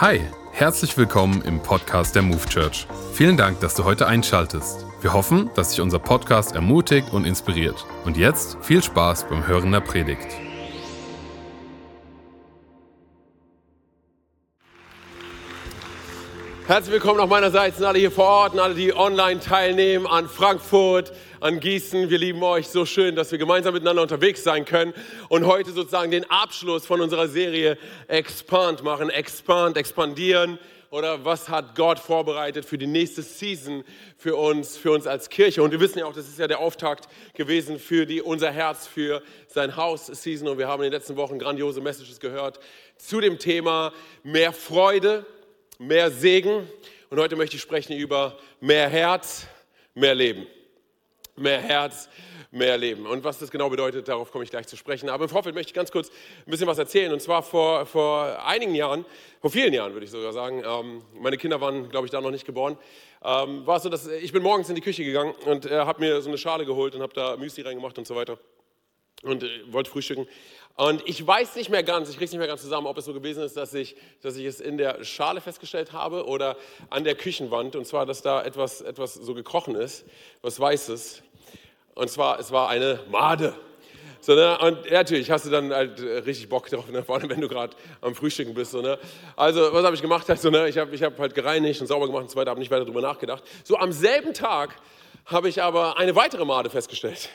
Hi, herzlich willkommen im Podcast der Move Church. Vielen Dank, dass du heute einschaltest. Wir hoffen, dass dich unser Podcast ermutigt und inspiriert. Und jetzt viel Spaß beim Hören der Predigt. Herzlich willkommen auch meinerseits an alle hier vor Ort und alle, die online teilnehmen, an Frankfurt, an Gießen. Wir lieben euch so schön, dass wir gemeinsam miteinander unterwegs sein können und heute sozusagen den Abschluss von unserer Serie Expand machen. Expand, expandieren oder was hat Gott vorbereitet für die nächste Season für uns, für uns als Kirche. Und wir wissen ja auch, das ist ja der Auftakt gewesen für die, unser Herz, für sein Haus-Season. Und wir haben in den letzten Wochen grandiose Messages gehört zu dem Thema mehr Freude mehr Segen. Und heute möchte ich sprechen über mehr Herz, mehr Leben. Mehr Herz, mehr Leben. Und was das genau bedeutet, darauf komme ich gleich zu sprechen. Aber im Vorfeld möchte ich ganz kurz ein bisschen was erzählen. Und zwar vor, vor einigen Jahren, vor vielen Jahren würde ich sogar sagen, ähm, meine Kinder waren, glaube ich, da noch nicht geboren, ähm, war es so, dass ich bin morgens in die Küche gegangen und äh, habe mir so eine Schale geholt und habe da Müsli reingemacht und so weiter und äh, wollte frühstücken. Und ich weiß nicht mehr ganz, ich kriege nicht mehr ganz zusammen, ob es so gewesen ist, dass ich, dass ich es in der Schale festgestellt habe oder an der Küchenwand. Und zwar, dass da etwas, etwas so gekrochen ist, was Weißes. Und zwar, es war eine Made. So, ne? Und ja, natürlich hast du dann halt äh, richtig Bock drauf, ne? vor allem wenn du gerade am Frühstücken bist. So, ne? Also, was habe ich gemacht? Also, ne? Ich habe ich hab halt gereinigt und sauber gemacht und so weiter, habe nicht weiter darüber nachgedacht. So, am selben Tag habe ich aber eine weitere Made festgestellt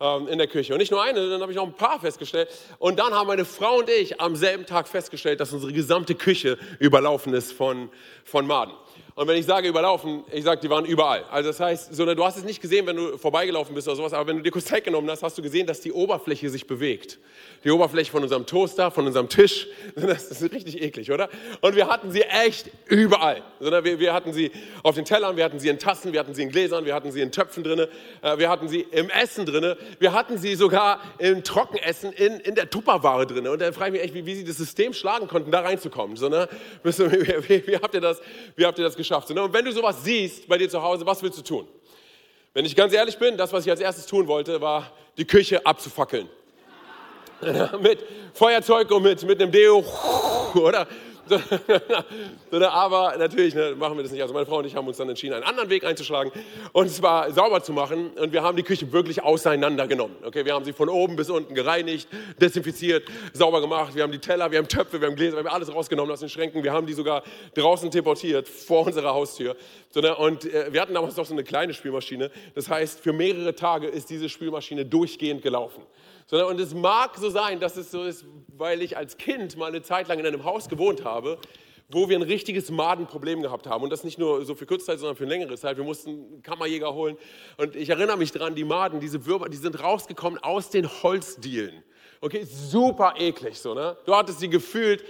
ähm, in der Küche. Und nicht nur eine, dann habe ich noch ein paar festgestellt. Und dann haben meine Frau und ich am selben Tag festgestellt, dass unsere gesamte Küche überlaufen ist von, von Maden. Und wenn ich sage überlaufen, ich sage, die waren überall. Also das heißt, so, du hast es nicht gesehen, wenn du vorbeigelaufen bist oder sowas, aber wenn du dir kurz Zeit genommen hast, hast du gesehen, dass die Oberfläche sich bewegt. Die Oberfläche von unserem Toaster, von unserem Tisch, das ist richtig eklig, oder? Und wir hatten sie echt überall. Wir, wir hatten sie auf den Tellern, wir hatten sie in Tassen, wir hatten sie in Gläsern, wir hatten sie in Töpfen drin, äh, wir hatten sie im Essen drin, wir hatten sie sogar im Trockenessen in, in der Tupperware drin. Und da frage ich mich echt, wie, wie sie das System schlagen konnten, da reinzukommen. Ne? wie, wie, wie, habt ihr das, wie habt ihr das geschafft. Und wenn du sowas siehst bei dir zu Hause, was willst du tun? Wenn ich ganz ehrlich bin, das, was ich als erstes tun wollte, war, die Küche abzufackeln. mit Feuerzeug und mit, mit einem Deo, oder? Aber natürlich ne, machen wir das nicht. Also meine Frau und ich haben uns dann entschieden, einen anderen Weg einzuschlagen und zwar sauber zu machen. Und wir haben die Küche wirklich auseinandergenommen. Okay, wir haben sie von oben bis unten gereinigt, desinfiziert, sauber gemacht. Wir haben die Teller, wir haben Töpfe, wir haben Gläser, wir haben alles rausgenommen aus den Schränken. Wir haben die sogar draußen deportiert vor unserer Haustür. Ne, und äh, wir hatten damals noch so eine kleine Spülmaschine. Das heißt, für mehrere Tage ist diese Spülmaschine durchgehend gelaufen. Und es mag so sein, dass es so ist, weil ich als Kind mal eine Zeit lang in einem Haus gewohnt habe, wo wir ein richtiges Madenproblem gehabt haben. Und das nicht nur so für Kurzzeit, sondern für längere Zeit. Wir mussten einen Kammerjäger holen. Und ich erinnere mich daran, die Maden, diese Würmer, die sind rausgekommen aus den Holzdielen. Okay, super eklig so, ne? Du hattest sie gefühlt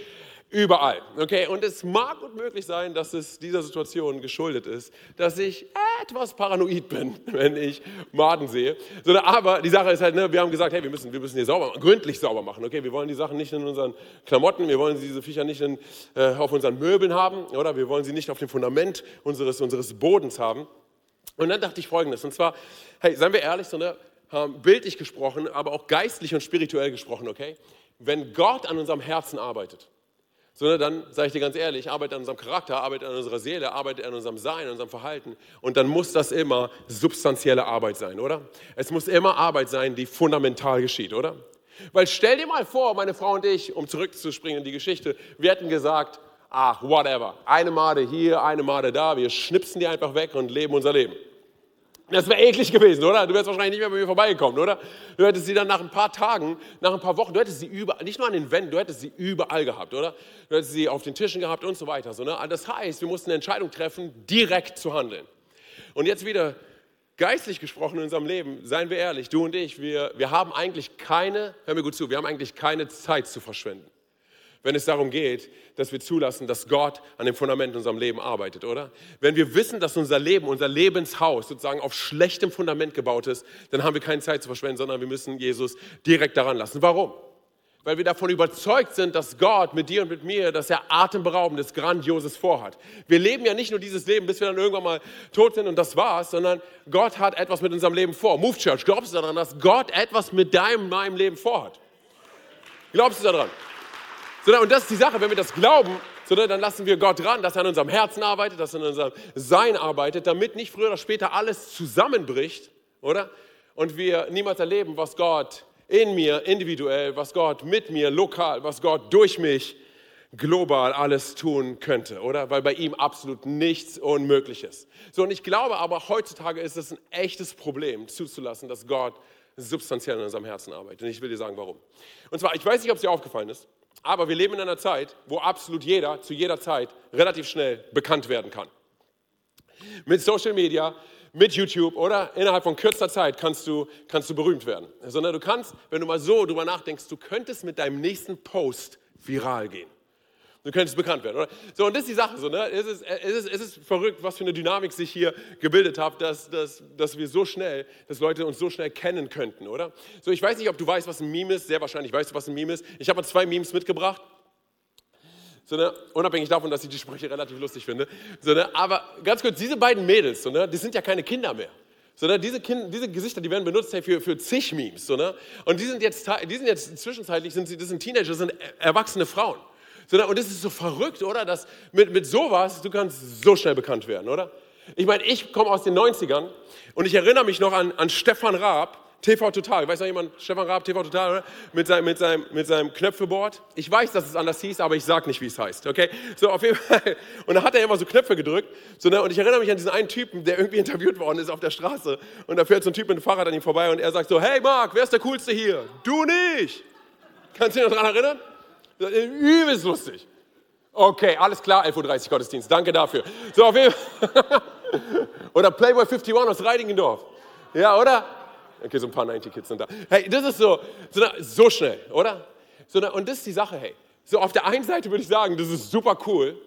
überall. Okay, und es mag gut möglich sein, dass es dieser Situation geschuldet ist, dass ich etwas paranoid bin, wenn ich Maden sehe. Aber die Sache ist halt, ne, wir haben gesagt, hey, wir müssen, wir müssen hier sauber, gründlich sauber machen. Okay, wir wollen die Sachen nicht in unseren Klamotten, wir wollen diese Viecher nicht in, äh, auf unseren Möbeln haben, oder wir wollen sie nicht auf dem Fundament unseres, unseres Bodens haben. Und dann dachte ich Folgendes, und zwar, hey, seien wir ehrlich, so, ne, bildlich gesprochen, aber auch geistlich und spirituell gesprochen, okay? Wenn Gott an unserem Herzen arbeitet, sondern dann, sage ich dir ganz ehrlich, arbeite an unserem Charakter, arbeite an unserer Seele, arbeite an unserem Sein, an unserem Verhalten. Und dann muss das immer substanzielle Arbeit sein, oder? Es muss immer Arbeit sein, die fundamental geschieht, oder? Weil stell dir mal vor, meine Frau und ich, um zurückzuspringen in die Geschichte, wir hätten gesagt, ach, whatever, eine Made hier, eine Made da, wir schnipsen die einfach weg und leben unser Leben. Das wäre eklig gewesen, oder? Du wärst wahrscheinlich nicht mehr bei mir vorbeigekommen, oder? Du hättest sie dann nach ein paar Tagen, nach ein paar Wochen, du hättest sie überall, nicht nur an den Wänden, du hättest sie überall gehabt, oder? Du hättest sie auf den Tischen gehabt und so weiter. So, ne? Das heißt, wir mussten eine Entscheidung treffen, direkt zu handeln. Und jetzt wieder geistlich gesprochen in unserem Leben, seien wir ehrlich, du und ich, wir, wir haben eigentlich keine, hör mir gut zu, wir haben eigentlich keine Zeit zu verschwenden wenn es darum geht, dass wir zulassen, dass Gott an dem Fundament in unserem Leben arbeitet, oder? Wenn wir wissen, dass unser Leben, unser Lebenshaus sozusagen auf schlechtem Fundament gebaut ist, dann haben wir keine Zeit zu verschwenden, sondern wir müssen Jesus direkt daran lassen. Warum? Weil wir davon überzeugt sind, dass Gott mit dir und mit mir, dass er atemberaubendes, grandioses vorhat. Wir leben ja nicht nur dieses Leben, bis wir dann irgendwann mal tot sind und das war's, sondern Gott hat etwas mit unserem Leben vor. Move Church, glaubst du daran, dass Gott etwas mit deinem, meinem Leben vorhat? Glaubst du daran? Sondern, und das ist die Sache, wenn wir das glauben, sondern dann lassen wir Gott ran, dass er an unserem Herzen arbeitet, dass er an unserem Sein arbeitet, damit nicht früher oder später alles zusammenbricht, oder? Und wir niemals erleben, was Gott in mir individuell, was Gott mit mir lokal, was Gott durch mich global alles tun könnte, oder? Weil bei ihm absolut nichts unmöglich ist. So, und ich glaube aber, heutzutage ist es ein echtes Problem, zuzulassen, dass Gott substanziell in unserem Herzen arbeitet. Und ich will dir sagen, warum. Und zwar, ich weiß nicht, ob es dir aufgefallen ist, aber wir leben in einer Zeit, wo absolut jeder zu jeder Zeit relativ schnell bekannt werden kann. Mit Social Media, mit YouTube oder innerhalb von kürzester Zeit kannst du, kannst du berühmt werden. Sondern du kannst, wenn du mal so drüber nachdenkst, du könntest mit deinem nächsten Post viral gehen. Du könntest bekannt werden, oder? So, und das ist die Sache so, ne? Es ist, es ist, es ist verrückt, was für eine Dynamik sich hier gebildet hat, dass, dass, dass wir so schnell, dass Leute uns so schnell kennen könnten, oder? So, ich weiß nicht, ob du weißt, was ein Meme ist. Sehr wahrscheinlich weißt du, was ein Meme ist. Ich habe mal zwei Memes mitgebracht. So, ne? Unabhängig davon, dass ich die Sprüche relativ lustig finde. So, ne? Aber ganz kurz, diese beiden Mädels, so, ne? die sind ja keine Kinder mehr. Sondern diese, kind, diese Gesichter, die werden benutzt hey, für, für zig Memes. So, ne? Und die sind, jetzt, die sind jetzt zwischenzeitlich, sind das sind Teenager, das sind erwachsene Frauen. Und das ist so verrückt, oder? Dass mit, mit sowas, du kannst so schnell bekannt werden, oder? Ich meine, ich komme aus den 90ern und ich erinnere mich noch an, an Stefan Raab, TV Total. Weiß noch jemand, Stefan Raab, TV Total, oder? Mit seinem, mit seinem, mit seinem Knöpfeboard. Ich weiß, dass es anders hieß, aber ich sage nicht, wie es heißt, okay? So, auf jeden Fall. Und da hat er immer so Knöpfe gedrückt. So, ne? Und ich erinnere mich an diesen einen Typen, der irgendwie interviewt worden ist auf der Straße. Und da fährt so ein Typ mit dem Fahrrad an ihm vorbei und er sagt so, hey Marc, wer ist der Coolste hier? Du nicht! Kannst du dich noch daran erinnern? Übelst lustig. Okay, alles klar, 11.30 Uhr Gottesdienst. Danke dafür. So, auf jeden Fall. Oder Playboy 51 aus Reidingendorf. Ja, oder? Okay, so ein paar 90 Kids sind da. Hey, das ist so, so, so schnell, oder? So, und das ist die Sache, hey. So, auf der einen Seite würde ich sagen, das ist super cool.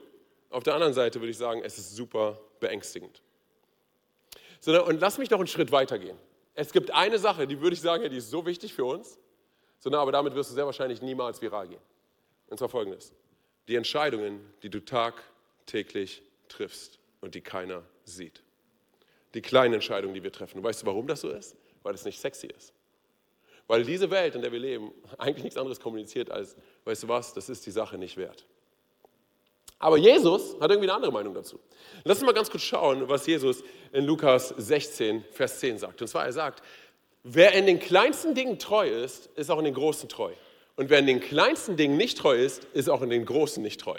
Auf der anderen Seite würde ich sagen, es ist super beängstigend. So, und lass mich noch einen Schritt weitergehen. Es gibt eine Sache, die würde ich sagen, die ist so wichtig für uns, so, aber damit wirst du sehr wahrscheinlich niemals viral gehen. Und zwar folgendes. Die Entscheidungen, die du tagtäglich triffst und die keiner sieht. Die kleinen Entscheidungen, die wir treffen. Und weißt du, warum das so ist? Weil es nicht sexy ist. Weil diese Welt, in der wir leben, eigentlich nichts anderes kommuniziert als, weißt du was, das ist die Sache nicht wert. Aber Jesus hat irgendwie eine andere Meinung dazu. Lass uns mal ganz kurz schauen, was Jesus in Lukas 16, Vers 10 sagt. Und zwar, er sagt, wer in den kleinsten Dingen treu ist, ist auch in den großen treu. Und wer in den kleinsten Dingen nicht treu ist, ist auch in den großen nicht treu.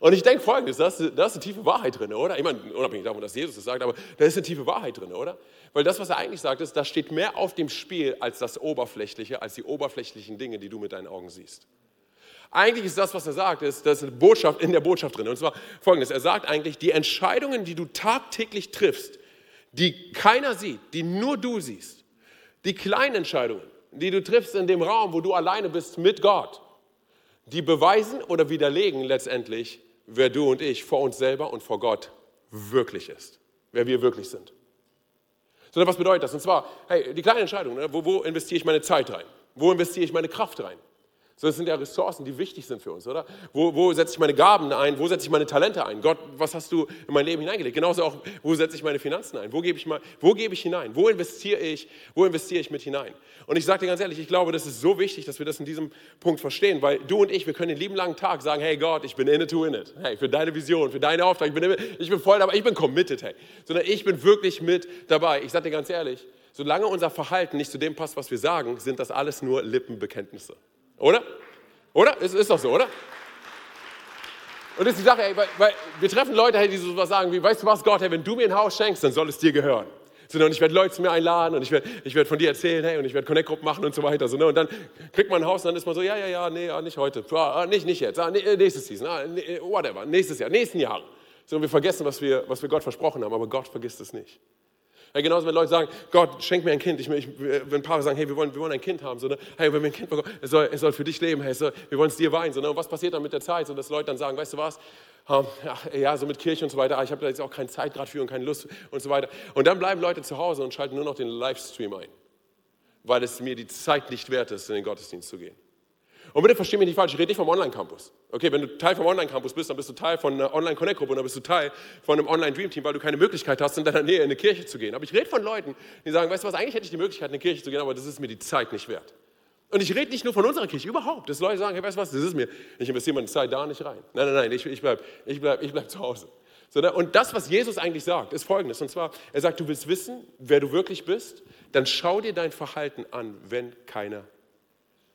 Und ich denke folgendes, da ist, da ist eine tiefe Wahrheit drin, oder? Ich meine, unabhängig davon, dass Jesus das sagt, aber da ist eine tiefe Wahrheit drin, oder? Weil das, was er eigentlich sagt, ist, da steht mehr auf dem Spiel als das Oberflächliche, als die oberflächlichen Dinge, die du mit deinen Augen siehst. Eigentlich ist das, was er sagt, ist, das ist eine Botschaft in der Botschaft drin. Und zwar folgendes, er sagt eigentlich, die Entscheidungen, die du tagtäglich triffst, die keiner sieht, die nur du siehst, die kleinen Entscheidungen, die du triffst in dem Raum, wo du alleine bist mit Gott, die beweisen oder widerlegen letztendlich, wer du und ich vor uns selber und vor Gott wirklich ist, wer wir wirklich sind. Sondern was bedeutet das? Und zwar, hey, die kleine Entscheidung, ne? wo, wo investiere ich meine Zeit rein? Wo investiere ich meine Kraft rein? So, das sind ja Ressourcen, die wichtig sind für uns, oder? Wo, wo setze ich meine Gaben ein? Wo setze ich meine Talente ein? Gott, was hast du in mein Leben hineingelegt? Genauso auch, wo setze ich meine Finanzen ein? Wo gebe ich, mal, wo gebe ich hinein? Wo investiere ich? Wo investiere ich mit hinein? Und ich sage dir ganz ehrlich, ich glaube, das ist so wichtig, dass wir das in diesem Punkt verstehen, weil du und ich, wir können den lieben langen Tag sagen, hey Gott, ich bin in it to in it. Hey, für deine Vision, für deine Auftrag, ich bin, ich bin voll dabei, ich bin committed, hey. Sondern ich bin wirklich mit dabei. Ich sage dir ganz ehrlich, solange unser Verhalten nicht zu dem passt, was wir sagen, sind das alles nur Lippenbekenntnisse. Oder? Oder? Es ist doch so, oder? Und das ist die Sache, ey, weil, weil wir treffen Leute, die so was sagen wie, weißt du was, Gott, hey, wenn du mir ein Haus schenkst, dann soll es dir gehören. So, und ich werde Leute zu mir einladen und ich werde ich werd von dir erzählen, hey, und ich werde Connect-Gruppen machen und so weiter. So, ne? Und dann kriegt man ein Haus und dann ist man so, ja, ja, ja, nee, ja, nicht heute, ah, nicht, nicht jetzt, ah, nee, äh, nächstes Season, ah, nee, whatever, nächstes Jahr, nächsten Jahr. So, und wir vergessen, was wir, was wir Gott versprochen haben, aber Gott vergisst es nicht. Ja, genauso, wenn Leute sagen, Gott, schenk mir ein Kind. Ich, ich, wenn Paare sagen, hey, wir wollen, wir wollen ein Kind haben. So, ne? Hey, wenn wir ein Kind bekommen, es soll, es soll für dich leben. Hey, soll, wir wollen es dir weinen. So, ne? Und was passiert dann mit der Zeit? So, dass Leute dann sagen, weißt du was? Um, ja, ja, so mit Kirche und so weiter. Ah, ich habe da jetzt auch keine Zeit gerade für und keine Lust und so weiter. Und dann bleiben Leute zu Hause und schalten nur noch den Livestream ein. Weil es mir die Zeit nicht wert ist, in den Gottesdienst zu gehen. Und bitte versteh mich nicht falsch, ich rede nicht vom Online-Campus. Okay, wenn du Teil vom Online-Campus bist, dann bist du Teil von einer Online-Connect-Gruppe und dann bist du Teil von einem Online-Dream-Team, weil du keine Möglichkeit hast, in deiner Nähe in eine Kirche zu gehen. Aber ich rede von Leuten, die sagen, weißt du was, eigentlich hätte ich die Möglichkeit, in eine Kirche zu gehen, aber das ist mir die Zeit nicht wert. Und ich rede nicht nur von unserer Kirche, überhaupt. Dass Leute sagen, hey, weißt du was, das ist mir, ich investiere meine Zeit da nicht rein. Nein, nein, nein, ich, ich bleibe ich bleib, ich bleib zu Hause. Und das, was Jesus eigentlich sagt, ist folgendes. Und zwar, er sagt, du willst wissen, wer du wirklich bist, dann schau dir dein Verhalten an, wenn keiner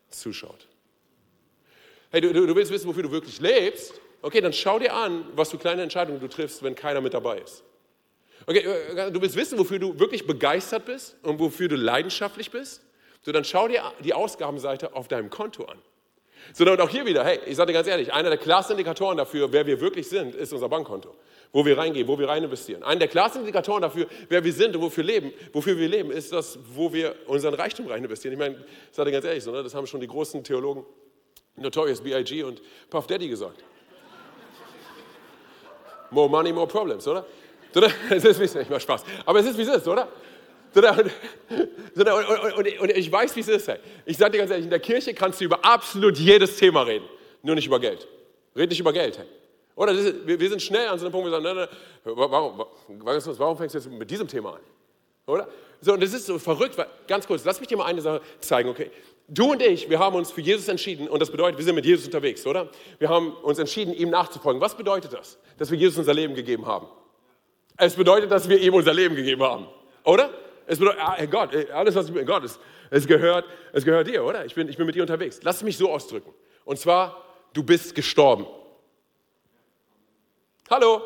zuschaut. Hey, du, du willst wissen, wofür du wirklich lebst? Okay, dann schau dir an, was für kleine Entscheidungen du triffst, wenn keiner mit dabei ist. Okay, äh, du willst wissen, wofür du wirklich begeistert bist und wofür du leidenschaftlich bist? So, dann schau dir die Ausgabenseite auf deinem Konto an. So, und auch hier wieder, hey, ich sage dir ganz ehrlich, einer der klarsten Indikatoren dafür, wer wir wirklich sind, ist unser Bankkonto. Wo wir reingehen, wo wir rein investieren. Einer der klarsten Indikatoren dafür, wer wir sind und wofür, leben, wofür wir leben, ist das, wo wir unseren Reichtum rein investieren. Ich meine, ich sage dir ganz ehrlich, so, ne, das haben schon die großen Theologen Notorious B.I.G. und Puff Daddy gesagt. More money, more problems, oder? Es ist, wie es Spaß. Aber es ist, wie es ist, oder? Und, und, und ich weiß, wie es ist. Hey. Ich sage dir ganz ehrlich, in der Kirche kannst du über absolut jedes Thema reden, nur nicht über Geld. Red nicht über Geld. Hey. Oder ist, wir, sind schnell an so einem Punkt, wo wir sagen, nein, nein, warum, warum fängst du jetzt mit diesem Thema an? Oder? So, und das ist so verrückt, weil, ganz kurz, lass mich dir mal eine Sache zeigen, okay? Du und ich, wir haben uns für Jesus entschieden und das bedeutet, wir sind mit Jesus unterwegs, oder? Wir haben uns entschieden, ihm nachzufolgen. Was bedeutet das? Dass wir Jesus unser Leben gegeben haben. Es bedeutet, dass wir ihm unser Leben gegeben haben, oder? Es bedeutet, ah, Gott, alles, was ich bin, Gott, es, es, gehört, es gehört dir, oder? Ich bin, ich bin mit dir unterwegs. Lass mich so ausdrücken. Und zwar, du bist gestorben. Hallo?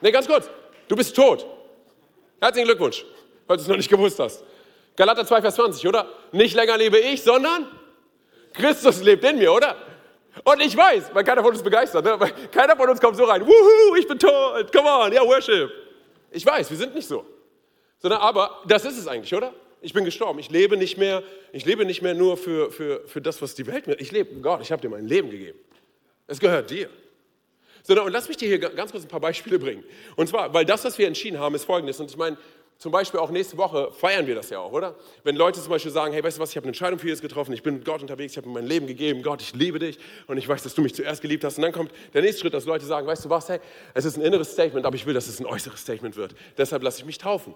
Ne, ganz kurz. Du bist tot. Herzlichen Glückwunsch, falls du es noch nicht gewusst hast. Galater 2, Vers 20, oder? Nicht länger lebe ich, sondern Christus lebt in mir, oder? Und ich weiß, weil keiner von uns begeistert, ne? keiner von uns kommt so rein, wuhu, ich bin tot, come on, ja, worship. Ich weiß, wir sind nicht so. Sondern aber, das ist es eigentlich, oder? Ich bin gestorben, ich lebe nicht mehr, ich lebe nicht mehr nur für, für, für das, was die Welt mir, ich lebe, Gott, ich habe dir mein Leben gegeben. Es gehört dir. Sondern, und lass mich dir hier ganz kurz ein paar Beispiele bringen. Und zwar, weil das, was wir entschieden haben, ist folgendes. Und ich meine, zum Beispiel auch nächste Woche feiern wir das ja auch, oder? Wenn Leute zum Beispiel sagen, hey, weißt du was, ich habe eine Entscheidung für Jesus getroffen, ich bin mit Gott unterwegs, ich habe mein Leben gegeben, Gott, ich liebe dich und ich weiß, dass du mich zuerst geliebt hast. Und dann kommt der nächste Schritt, dass Leute sagen, weißt du was, hey, es ist ein inneres Statement, aber ich will, dass es ein äußeres Statement wird. Deshalb lasse ich mich taufen.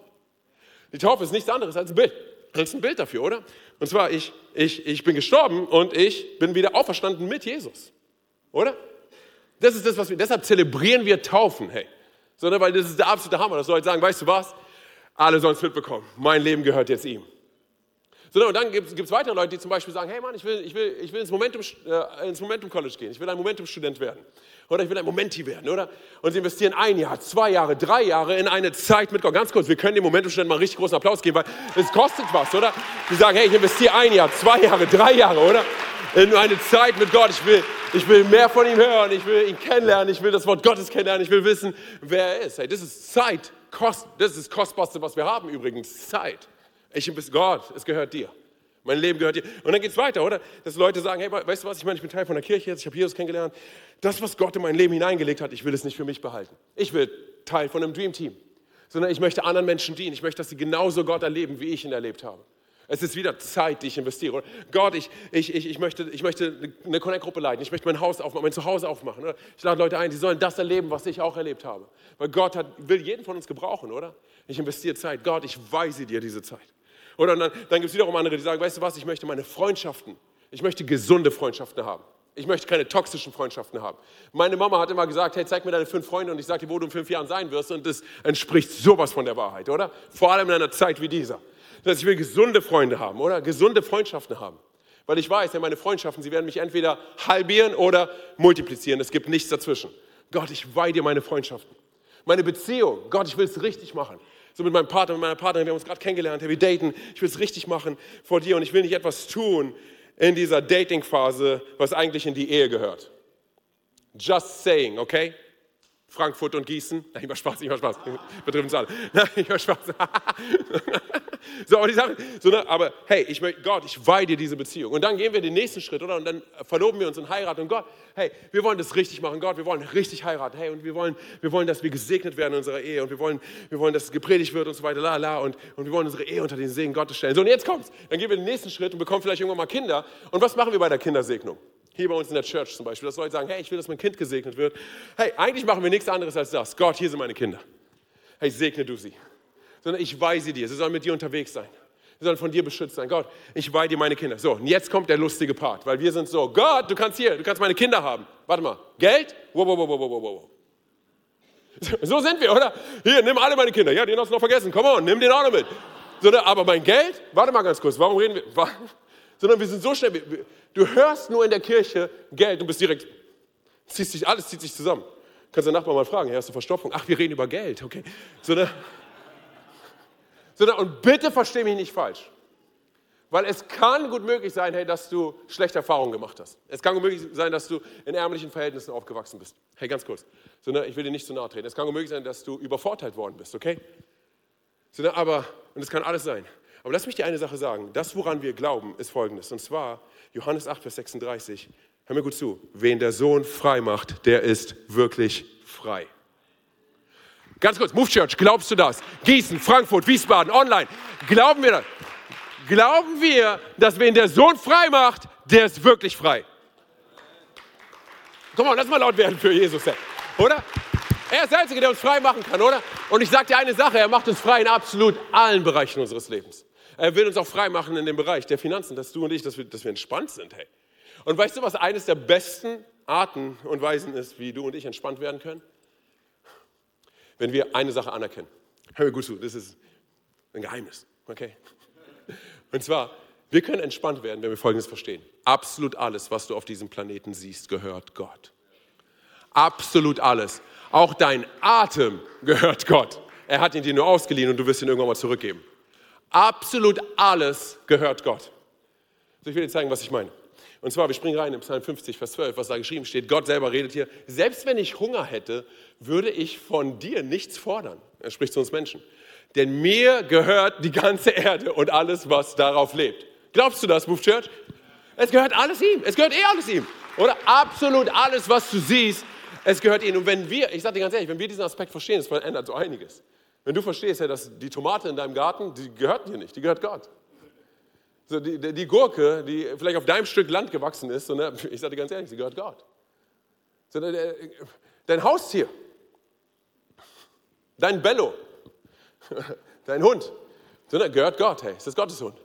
Die Taufe ist nichts anderes als ein Bild. Das ist ein Bild dafür, oder? Und zwar, ich, ich, ich bin gestorben und ich bin wieder auferstanden mit Jesus. Oder? Das ist das, was wir, deshalb zelebrieren wir Taufen, hey. Sondern, weil das ist der absolute Hammer, dass Leute sagen, weißt du was, alle sollen es mitbekommen. Mein Leben gehört jetzt ihm. So, und dann gibt es weitere Leute, die zum Beispiel sagen, hey Mann, ich will, ich will, ich will ins, Momentum, äh, ins Momentum College gehen. Ich will ein Momentum-Student werden. Oder ich will ein Momenti werden, oder? Und sie investieren ein Jahr, zwei Jahre, drei Jahre in eine Zeit mit Gott. Ganz kurz, wir können dem Momentum-Studenten mal einen richtig großen Applaus geben, weil es kostet was, oder? Die sagen, hey, ich investiere ein Jahr, zwei Jahre, drei Jahre, oder? In eine Zeit mit Gott. Ich will, ich will mehr von ihm hören, ich will ihn kennenlernen, ich will das Wort Gottes kennenlernen, ich will wissen, wer er ist. Hey, das ist Zeit Kost, das ist das Kostbarste, was wir haben übrigens, Zeit. Ich bin Gott, es gehört dir. Mein Leben gehört dir. Und dann geht es weiter, oder? Dass Leute sagen, hey, weißt du was, ich meine, ich bin Teil von der Kirche jetzt, ich habe Jesus kennengelernt. Das, was Gott in mein Leben hineingelegt hat, ich will es nicht für mich behalten. Ich will Teil von einem Dream Team. Sondern ich möchte anderen Menschen dienen. Ich möchte, dass sie genauso Gott erleben, wie ich ihn erlebt habe. Es ist wieder Zeit, die ich investiere. Gott, ich, ich, ich, ich, möchte, ich möchte eine Connect-Gruppe leiten. Ich möchte mein Haus aufmachen, mein Zuhause aufmachen. Oder? Ich lade Leute ein, die sollen das erleben, was ich auch erlebt habe. Weil Gott hat, will jeden von uns gebrauchen, oder? Ich investiere Zeit. Gott, ich weise dir diese Zeit. Oder dann, dann gibt es wiederum andere, die sagen, weißt du was, ich möchte meine Freundschaften, ich möchte gesunde Freundschaften haben. Ich möchte keine toxischen Freundschaften haben. Meine Mama hat immer gesagt, hey, zeig mir deine fünf Freunde und ich sage dir, wo du in fünf Jahren sein wirst. Und das entspricht sowas von der Wahrheit, oder? Vor allem in einer Zeit wie dieser dass ich will gesunde Freunde haben, oder? Gesunde Freundschaften haben. Weil ich weiß, ja, meine Freundschaften, sie werden mich entweder halbieren oder multiplizieren. Es gibt nichts dazwischen. Gott, ich weihe dir meine Freundschaften. Meine Beziehung, Gott, ich will es richtig machen. So mit meinem Partner, mit meiner Partnerin, wir haben uns gerade kennengelernt, wir daten. Ich will es richtig machen vor dir und ich will nicht etwas tun in dieser Dating-Phase, was eigentlich in die Ehe gehört. Just saying, okay? Frankfurt und Gießen. Nein, mach Spaß, mach Spaß. Betrifft uns alle. Nein, mach Spaß. so, aber die Sache, so, ne, aber hey, ich möchte, Gott, ich weihe dir diese Beziehung. Und dann gehen wir den nächsten Schritt, oder? Und dann verloben wir uns und heiraten. Und Gott, hey, wir wollen das richtig machen. Gott, wir wollen richtig heiraten. Hey, und wir wollen, wir wollen, dass wir gesegnet werden in unserer Ehe. Und wir wollen, wir wollen, dass es gepredigt wird und so weiter, la, la. Und, und wir wollen unsere Ehe unter den Segen Gottes stellen. So, und jetzt kommt's. Dann gehen wir den nächsten Schritt und bekommen vielleicht irgendwann mal Kinder. Und was machen wir bei der Kindersegnung? Hier bei uns in der Church zum Beispiel, dass Leute sagen, hey, ich will, dass mein Kind gesegnet wird. Hey, eigentlich machen wir nichts anderes als das. Gott, hier sind meine Kinder. Hey, segne du sie. Sondern ich weise dir, sie sollen mit dir unterwegs sein. Sie sollen von dir beschützt sein. Gott, ich weihe dir meine Kinder. So, und jetzt kommt der lustige Part, weil wir sind so, Gott, du kannst hier, du kannst meine Kinder haben. Warte mal, Geld? Wow, wow, wow, wow, wow, wow. So sind wir, oder? Hier, nimm alle meine Kinder. Ja, den hast du noch vergessen. Komm on, nimm den auch noch mit. So, aber mein Geld? Warte mal ganz kurz, warum reden wir? Sondern wir sind so schnell, du hörst nur in der Kirche Geld und bist direkt, zieht sich, alles zieht sich zusammen. Kannst du den Nachbarn mal fragen, hast du Verstopfung? Ach, wir reden über Geld, okay. Sondern, sondern, und bitte versteh mich nicht falsch. Weil es kann gut möglich sein, hey, dass du schlechte Erfahrungen gemacht hast. Es kann gut möglich sein, dass du in ärmlichen Verhältnissen aufgewachsen bist. Hey, ganz kurz. Sondern ich will dir nicht zu nahe treten. Es kann gut möglich sein, dass du übervorteilt worden bist, okay? Sondern aber, und es kann alles sein. Aber lass mich dir eine Sache sagen. Das, woran wir glauben, ist folgendes. Und zwar Johannes 8, Vers 36. Hör mir gut zu. Wen der Sohn frei macht, der ist wirklich frei. Ganz kurz, Move Church, glaubst du das? Gießen, Frankfurt, Wiesbaden, online. Glauben wir das? Glauben wir, dass wen der Sohn frei macht, der ist wirklich frei? Komm mal, lass mal laut werden für Jesus, oder? Er ist der Einzige, der uns frei machen kann, oder? Und ich sage dir eine Sache, er macht uns frei in absolut allen Bereichen unseres Lebens. Er will uns auch frei machen in dem Bereich der Finanzen, dass du und ich, dass wir, dass wir entspannt sind, hey. Und weißt du, was eines der besten Arten und Weisen ist, wie du und ich entspannt werden können? Wenn wir eine Sache anerkennen. Hör mir gut zu, das ist ein Geheimnis, okay? Und zwar, wir können entspannt werden, wenn wir Folgendes verstehen. Absolut alles, was du auf diesem Planeten siehst, gehört Gott. Absolut alles. Auch dein Atem gehört Gott. Er hat ihn dir nur ausgeliehen und du wirst ihn irgendwann mal zurückgeben. Absolut alles gehört Gott. So, ich will dir zeigen, was ich meine. Und zwar, wir springen rein in Psalm 50, Vers 12, was da geschrieben steht. Gott selber redet hier, selbst wenn ich Hunger hätte, würde ich von dir nichts fordern. Er spricht zu uns Menschen. Denn mir gehört die ganze Erde und alles, was darauf lebt. Glaubst du das, Move Church? Es gehört alles ihm. Es gehört eh alles ihm. Oder absolut alles, was du siehst, es gehört ihm. Und wenn wir, ich sage dir ganz ehrlich, wenn wir diesen Aspekt verstehen, das verändert so einiges. Wenn du verstehst, ja, dass die Tomate in deinem Garten, die gehört dir nicht, die gehört Gott. So, die, die Gurke, die vielleicht auf deinem Stück Land gewachsen ist, so, ne, ich sage dir ganz ehrlich, sie gehört Gott. So, dein Haustier, dein Bello, dein Hund, so, ne, gehört Gott, hey, ist Gottes Hund.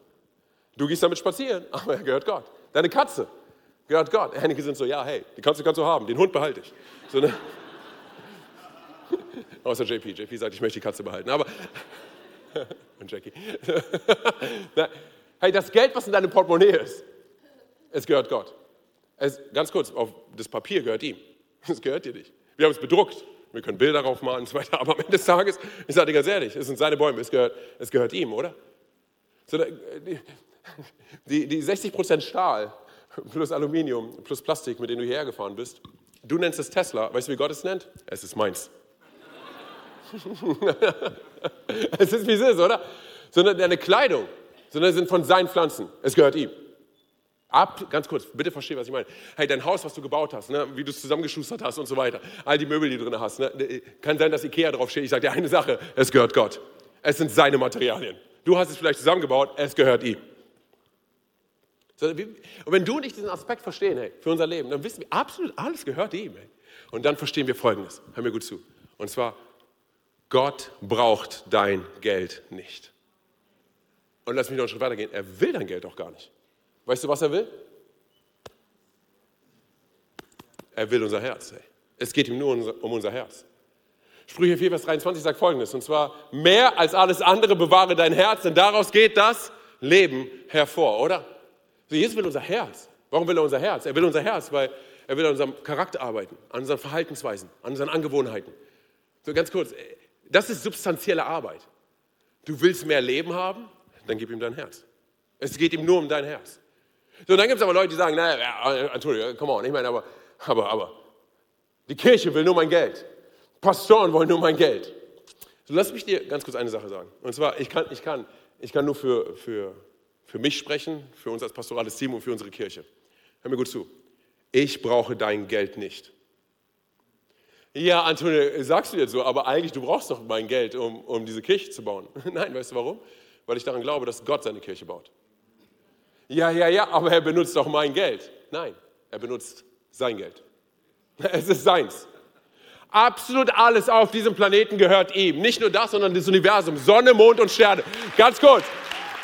Du gehst damit spazieren, aber er gehört Gott. Deine Katze gehört Gott. Einige sind so, ja, hey, die Katze kannst du haben, den Hund behalte ich. So, ne? Außer JP. JP sagt, ich möchte die Katze behalten. Aber. Und Jackie. hey, das Geld, was in deinem Portemonnaie ist, es gehört Gott. Es, ganz kurz, auf das Papier gehört ihm. Es gehört dir nicht. Wir haben es bedruckt. Wir können Bilder darauf malen und so weiter. Aber am Ende des Tages, ich sage dir ganz ehrlich, es sind seine Bäume. Es gehört, es gehört ihm, oder? So, die, die 60% Stahl plus Aluminium plus Plastik, mit denen du hierher gefahren bist, du nennst es Tesla. Weißt du, wie Gott es nennt? Es ist meins. es ist wie es ist, oder? Sondern deine Kleidung, sondern sind von seinen Pflanzen. Es gehört ihm. Ab, ganz kurz, bitte versteh, was ich meine. Hey, dein Haus, was du gebaut hast, ne, wie du es zusammengeschustert hast und so weiter, all die Möbel, die du drin hast, ne, kann sein, dass Ikea draufsteht. Ich sage dir eine Sache, es gehört Gott. Es sind seine Materialien. Du hast es vielleicht zusammengebaut, es gehört ihm. Und wenn du und ich diesen Aspekt verstehen, hey, für unser Leben, dann wissen wir, absolut alles gehört ihm. Hey. Und dann verstehen wir Folgendes, hör mir gut zu. Und zwar, Gott braucht dein Geld nicht. Und lass mich noch einen Schritt weitergehen. Er will dein Geld doch gar nicht. Weißt du, was er will? Er will unser Herz. Ey. Es geht ihm nur um unser Herz. Sprüche 4, Vers 23 sagt folgendes, und zwar, mehr als alles andere bewahre dein Herz, denn daraus geht das Leben hervor, oder? Jesus will unser Herz. Warum will er unser Herz? Er will unser Herz, weil er will an unserem Charakter arbeiten, an unseren Verhaltensweisen, an unseren Angewohnheiten. So ganz kurz, das ist substanzielle Arbeit. Du willst mehr Leben haben, dann gib ihm dein Herz. Es geht ihm nur um dein Herz. So, dann gibt es aber Leute, die sagen, naja, Entschuldigung, come on, ich meine, aber, aber, aber, die Kirche will nur mein Geld. Pastoren wollen nur mein Geld. So, lass mich dir ganz kurz eine Sache sagen. Und zwar, ich kann, ich kann, ich kann nur für, für, für mich sprechen, für uns als pastorales Team und für unsere Kirche. Hör mir gut zu. Ich brauche dein Geld nicht. Ja, Antonio, sagst du jetzt so, aber eigentlich, du brauchst doch mein Geld, um, um diese Kirche zu bauen. Nein, weißt du warum? Weil ich daran glaube, dass Gott seine Kirche baut. Ja, ja, ja, aber er benutzt doch mein Geld. Nein, er benutzt sein Geld. Es ist seins. Absolut alles auf diesem Planeten gehört ihm. Nicht nur das, sondern das Universum, Sonne, Mond und Sterne. Ganz kurz.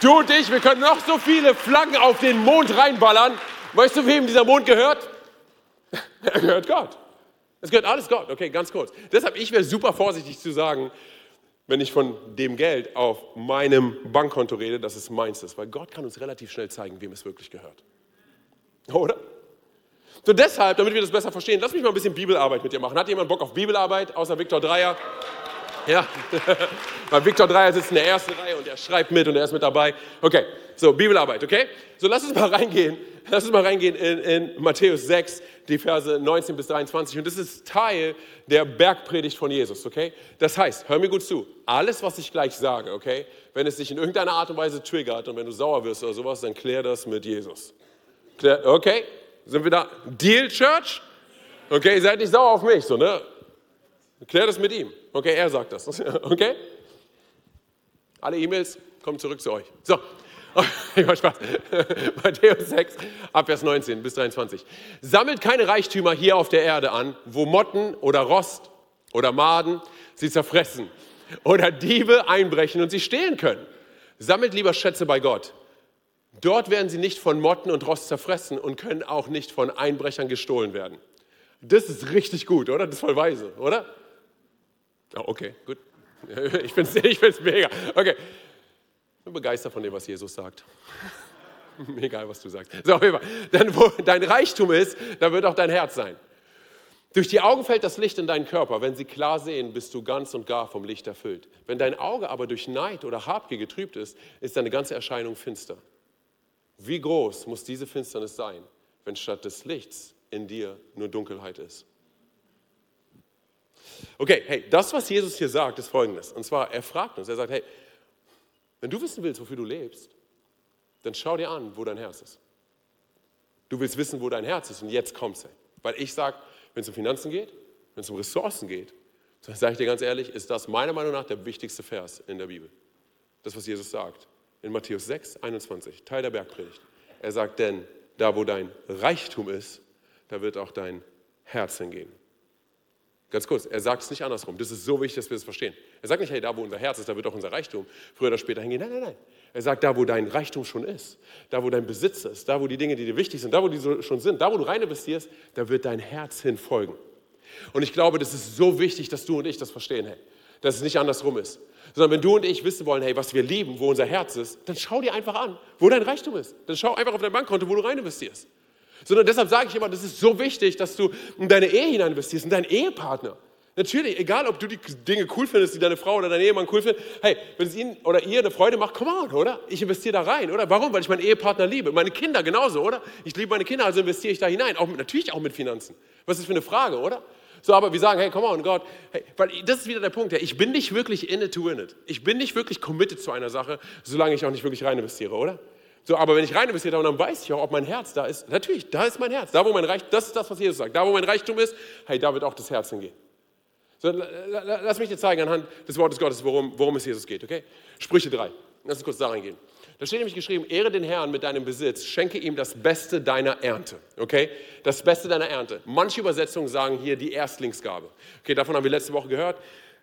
Du und ich, wir können noch so viele Flaggen auf den Mond reinballern. Weißt du, wem dieser Mond gehört? Er gehört Gott. Es gehört alles Gott. Okay, ganz kurz. Deshalb, ich wäre super vorsichtig zu sagen, wenn ich von dem Geld auf meinem Bankkonto rede, dass es meins ist. Weil Gott kann uns relativ schnell zeigen, wem es wirklich gehört. Oder? So deshalb, damit wir das besser verstehen, lass mich mal ein bisschen Bibelarbeit mit dir machen. Hat jemand Bock auf Bibelarbeit, außer Viktor Dreier? Ja, weil Viktor Dreier sitzt in der ersten Reihe und er schreibt mit und er ist mit dabei. Okay, so Bibelarbeit, okay? So lass uns mal reingehen, lass uns mal reingehen in, in Matthäus 6, die Verse 19 bis 23 und das ist Teil der Bergpredigt von Jesus, okay? Das heißt, hör mir gut zu, alles, was ich gleich sage, okay? Wenn es dich in irgendeiner Art und Weise triggert und wenn du sauer wirst oder sowas, dann klär das mit Jesus. Okay, sind wir da? Deal, Church? Okay, seid nicht sauer auf mich, so, ne? Klär das mit ihm. Okay, er sagt das. Okay? Alle E-Mails kommen zurück zu euch. So, ich mach Spaß. Matthäus 6, Abvers 19 bis 23. Sammelt keine Reichtümer hier auf der Erde an, wo Motten oder Rost oder Maden sie zerfressen oder Diebe einbrechen und sie stehlen können. Sammelt lieber Schätze bei Gott. Dort werden sie nicht von Motten und Rost zerfressen und können auch nicht von Einbrechern gestohlen werden. Das ist richtig gut, oder? Das ist voll weise, oder? Oh, okay, gut. Ich finde es ich find's mega. Okay. Ich bin begeistert von dem, was Jesus sagt. Egal, was du sagst. So. Denn wo dein Reichtum ist, da wird auch dein Herz sein. Durch die Augen fällt das Licht in deinen Körper. Wenn sie klar sehen, bist du ganz und gar vom Licht erfüllt. Wenn dein Auge aber durch Neid oder Habgier getrübt ist, ist deine ganze Erscheinung finster. Wie groß muss diese Finsternis sein, wenn statt des Lichts in dir nur Dunkelheit ist? Okay, hey, das, was Jesus hier sagt, ist folgendes. Und zwar, er fragt uns, er sagt, hey, wenn du wissen willst, wofür du lebst, dann schau dir an, wo dein Herz ist. Du willst wissen, wo dein Herz ist und jetzt kommt's. Hey. Weil ich sage, wenn es um Finanzen geht, wenn es um Ressourcen geht, dann sage ich dir ganz ehrlich, ist das meiner Meinung nach der wichtigste Vers in der Bibel. Das, was Jesus sagt. In Matthäus 6, 21, Teil der Bergpredigt. Er sagt, denn da, wo dein Reichtum ist, da wird auch dein Herz hingehen. Ganz kurz, er sagt es nicht andersrum. Das ist so wichtig, dass wir es das verstehen. Er sagt nicht, hey, da wo unser Herz ist, da wird auch unser Reichtum früher oder später hingehen. Nein, nein, nein. Er sagt, da wo dein Reichtum schon ist, da wo dein Besitz ist, da wo die Dinge, die dir wichtig sind, da wo die so schon sind, da wo du rein investierst, da wird dein Herz hinfolgen. Und ich glaube, das ist so wichtig, dass du und ich das verstehen, hey, dass es nicht andersrum ist. Sondern wenn du und ich wissen wollen, hey, was wir lieben, wo unser Herz ist, dann schau dir einfach an, wo dein Reichtum ist. Dann schau einfach auf dein Bankkonto, wo du rein investierst. Sondern deshalb sage ich immer, das ist so wichtig, dass du in deine Ehe hinein investierst, in deinen Ehepartner. Natürlich, egal ob du die Dinge cool findest, die deine Frau oder dein Ehemann cool findet, hey, wenn es ihnen oder ihr eine Freude macht, come on, oder? Ich investiere da rein, oder? Warum? Weil ich meinen Ehepartner liebe. Meine Kinder genauso, oder? Ich liebe meine Kinder, also investiere ich da hinein. Auch, natürlich auch mit Finanzen. Was ist für eine Frage, oder? So, aber wir sagen, hey, come on, Gott, hey, weil das ist wieder der Punkt, ja, ich bin nicht wirklich in it to win it. Ich bin nicht wirklich committed zu einer Sache, solange ich auch nicht wirklich rein investiere, oder? So, aber wenn ich rein investiere, dann weiß ich auch, ob mein Herz da ist. Natürlich, da ist mein Herz. Da, wo mein Reichtum, das ist das, was Jesus sagt. Da, wo mein Reichtum ist, hey, da wird auch das Herz hingehen. So, lass mich dir zeigen anhand des Wortes Gottes, worum, worum es Jesus geht, okay? Sprüche 3. Lass uns kurz da reingehen. Da steht nämlich geschrieben, ehre den Herrn mit deinem Besitz, schenke ihm das Beste deiner Ernte. Okay? Das Beste deiner Ernte. Manche Übersetzungen sagen hier die Erstlingsgabe. Okay, davon haben wir letzte Woche gehört.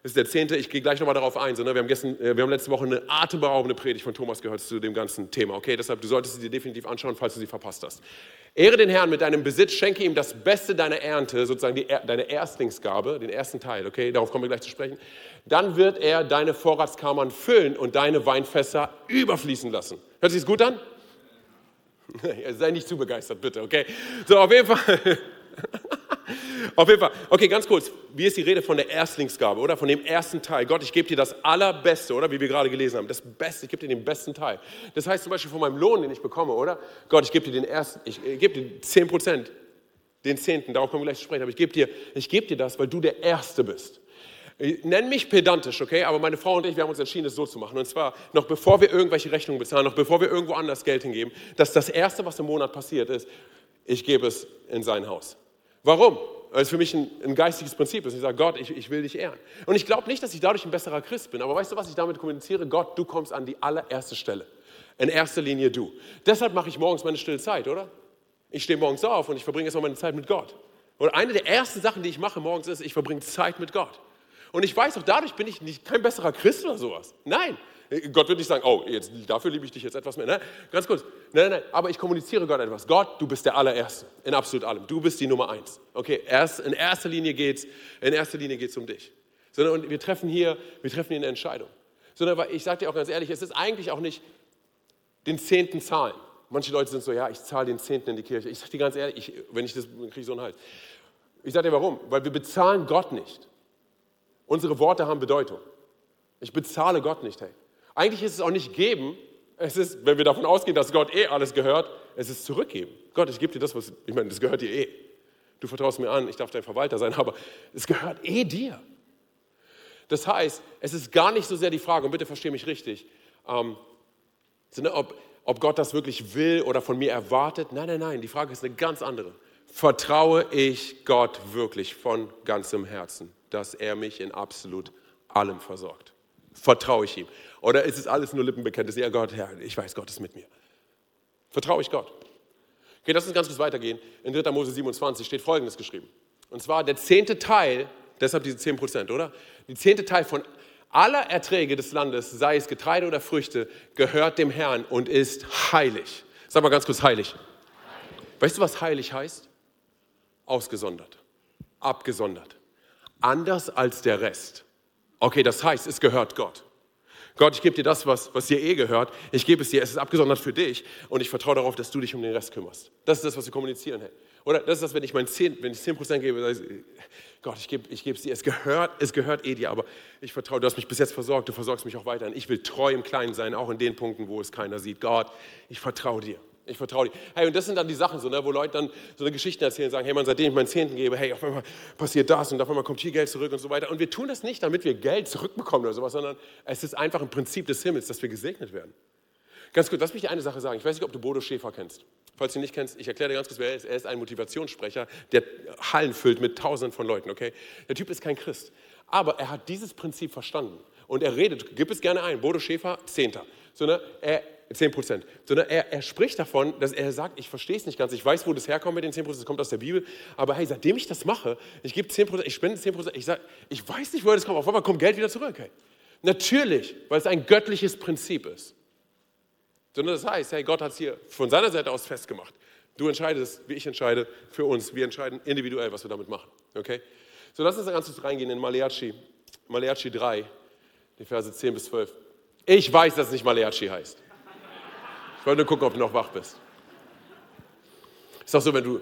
Das ist der zehnte, ich gehe gleich nochmal darauf ein. So, ne? wir, haben gestern, äh, wir haben letzte Woche eine atemberaubende Predigt von Thomas gehört zu dem ganzen Thema. Okay, deshalb, du solltest sie dir definitiv anschauen, falls du sie verpasst hast. Ehre den Herrn mit deinem Besitz, schenke ihm das Beste deiner Ernte, sozusagen die, deine Erstlingsgabe, den ersten Teil, okay, darauf kommen wir gleich zu sprechen. Dann wird er deine Vorratskammern füllen und deine Weinfässer überfließen lassen. Hört sich das gut an? Sei nicht zu begeistert, bitte, okay? So, auf jeden Fall. Auf jeden Fall. Okay, ganz kurz. Wie ist die Rede von der Erstlingsgabe, oder? Von dem ersten Teil. Gott, ich gebe dir das Allerbeste, oder? Wie wir gerade gelesen haben. Das Beste, ich gebe dir den besten Teil. Das heißt zum Beispiel von meinem Lohn, den ich bekomme, oder? Gott, ich gebe dir den ersten, ich gebe dir 10 Prozent, den Zehnten, darauf kommen wir gleich zu sprechen. Aber ich gebe dir, ich gebe dir das, weil du der Erste bist. Nenn mich pedantisch, okay? Aber meine Frau und ich, wir haben uns entschieden, es so zu machen. Und zwar, noch bevor wir irgendwelche Rechnungen bezahlen, noch bevor wir irgendwo anders Geld hingeben, dass das Erste, was im Monat passiert ist, ich gebe es in sein Haus. Warum? Weil es für mich ein, ein geistiges Prinzip ist. Ich sage, Gott, ich, ich will dich ehren. Und ich glaube nicht, dass ich dadurch ein besserer Christ bin. Aber weißt du, was ich damit kommuniziere? Gott, du kommst an die allererste Stelle. In erster Linie du. Deshalb mache ich morgens meine stille Zeit, oder? Ich stehe morgens auf und ich verbringe erstmal meine Zeit mit Gott. Und eine der ersten Sachen, die ich mache morgens, ist, ich verbringe Zeit mit Gott. Und ich weiß auch, dadurch bin ich nicht kein besserer Christ oder sowas. Nein, Gott wird nicht sagen, oh, jetzt, dafür liebe ich dich jetzt etwas mehr. Ne? Ganz kurz. Nein, nein, nein. Aber ich kommuniziere Gott etwas. Gott, du bist der allererste in absolut allem. Du bist die Nummer eins. Okay, erst, in erster Linie erster Linie geht's um dich. Sondern und wir treffen hier, wir treffen hier eine Entscheidung. Sondern ich sage dir auch ganz ehrlich, es ist eigentlich auch nicht den Zehnten zahlen. Manche Leute sind so, ja, ich zahle den Zehnten in die Kirche. Ich sage dir ganz ehrlich, ich, wenn ich das kriege ich so einen Hals. Ich sage dir warum? Weil wir bezahlen Gott nicht. Unsere Worte haben Bedeutung. Ich bezahle Gott nicht, hey. Eigentlich ist es auch nicht geben, es ist, wenn wir davon ausgehen, dass Gott eh alles gehört, es ist zurückgeben. Gott, ich gebe dir das, was, ich meine, das gehört dir eh. Du vertraust mir an, ich darf dein Verwalter sein, aber es gehört eh dir. Das heißt, es ist gar nicht so sehr die Frage, und bitte verstehe mich richtig, ähm, ob, ob Gott das wirklich will oder von mir erwartet. Nein, nein, nein, die Frage ist eine ganz andere. Vertraue ich Gott wirklich von ganzem Herzen, dass er mich in absolut allem versorgt? Vertraue ich ihm? Oder ist es alles nur Lippenbekenntnis? Ja, Gott, Herr, ich weiß, Gott ist mit mir. Vertraue ich Gott? Okay, lass uns ganz kurz weitergehen. In 3. Mose 27 steht Folgendes geschrieben. Und zwar der zehnte Teil, deshalb diese 10 Prozent, oder? Der zehnte Teil von aller Erträge des Landes, sei es Getreide oder Früchte, gehört dem Herrn und ist heilig. Sag mal ganz kurz heilig. Weißt du, was heilig heißt? Ausgesondert, abgesondert, anders als der Rest. Okay, das heißt, es gehört Gott. Gott, ich gebe dir das, was, was dir eh gehört. Ich gebe es dir, es ist abgesondert für dich und ich vertraue darauf, dass du dich um den Rest kümmerst. Das ist das, was wir kommunizieren. Hey. Oder das ist das, wenn ich mein 10, wenn ich 10% gebe, ich, Gott, ich gebe ich es dir. Es gehört, es gehört eh dir, aber ich vertraue, du hast mich bis jetzt versorgt, du versorgst mich auch weiterhin. Ich will treu im Kleinen sein, auch in den Punkten, wo es keiner sieht. Gott, ich vertraue dir. Ich vertraue dir. Hey, und das sind dann die Sachen, so, ne, wo Leute dann so eine Geschichte erzählen, sagen, hey, man, seitdem ich meinen Zehnten gebe, hey, auf einmal passiert das und auf einmal kommt hier Geld zurück und so weiter. Und wir tun das nicht, damit wir Geld zurückbekommen oder sowas, sondern es ist einfach ein Prinzip des Himmels, dass wir gesegnet werden. Ganz kurz, lass mich eine Sache sagen. Ich weiß nicht, ob du Bodo Schäfer kennst. Falls du ihn nicht kennst, ich erkläre dir ganz kurz, wer er ist. Er ist ein Motivationssprecher, der Hallen füllt mit Tausenden von Leuten, okay? Der Typ ist kein Christ. Aber er hat dieses Prinzip verstanden. Und er redet, gib es gerne ein, Bodo Schäfer, Zehnter. Sondern er, 10 Prozent. Sondern er, er spricht davon, dass er sagt, ich verstehe es nicht ganz, ich weiß, wo das herkommt mit den 10 Prozent, das kommt aus der Bibel, aber hey, seitdem ich das mache, ich gebe 10 Prozent, ich spende 10 Prozent, ich sage, ich weiß nicht, woher das kommt, auf einmal kommt Geld wieder zurück. Hey. Natürlich, weil es ein göttliches Prinzip ist. Sondern das heißt, hey, Gott hat es hier von seiner Seite aus festgemacht. Du entscheidest, wie ich entscheide, für uns. Wir entscheiden individuell, was wir damit machen. Okay? So, lass uns ganz kurz reingehen in Maleachi, Maleachi 3, die Verse 10 bis 12. Ich weiß, dass es nicht Maleachi heißt. Ich wollte nur gucken, ob du noch wach bist. Ist doch so, wenn du,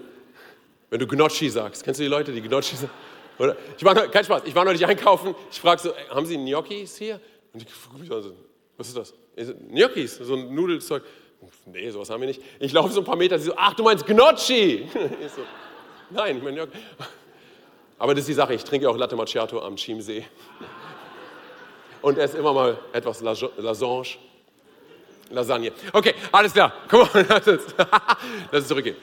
wenn du Gnocchi sagst. Kennst du die Leute, die Gnocchi sagen? Oder? Ich war, kein Spaß, ich war neulich einkaufen. Ich frage so, haben Sie Gnocchis hier? Und ich so, was ist das? Gnocchis, so ein Nudelzeug. Nee, sowas haben wir nicht. Ich laufe so ein paar Meter, sie so, ach, du meinst Gnocchi? Ich so, nein, ich meine Gnocchi. Aber das ist die Sache, ich trinke auch Latte Macchiato am Chiemsee. Und ist immer mal etwas Lasange. Lasagne. Okay, alles klar. Komm on, lass uns, lass uns zurückgehen.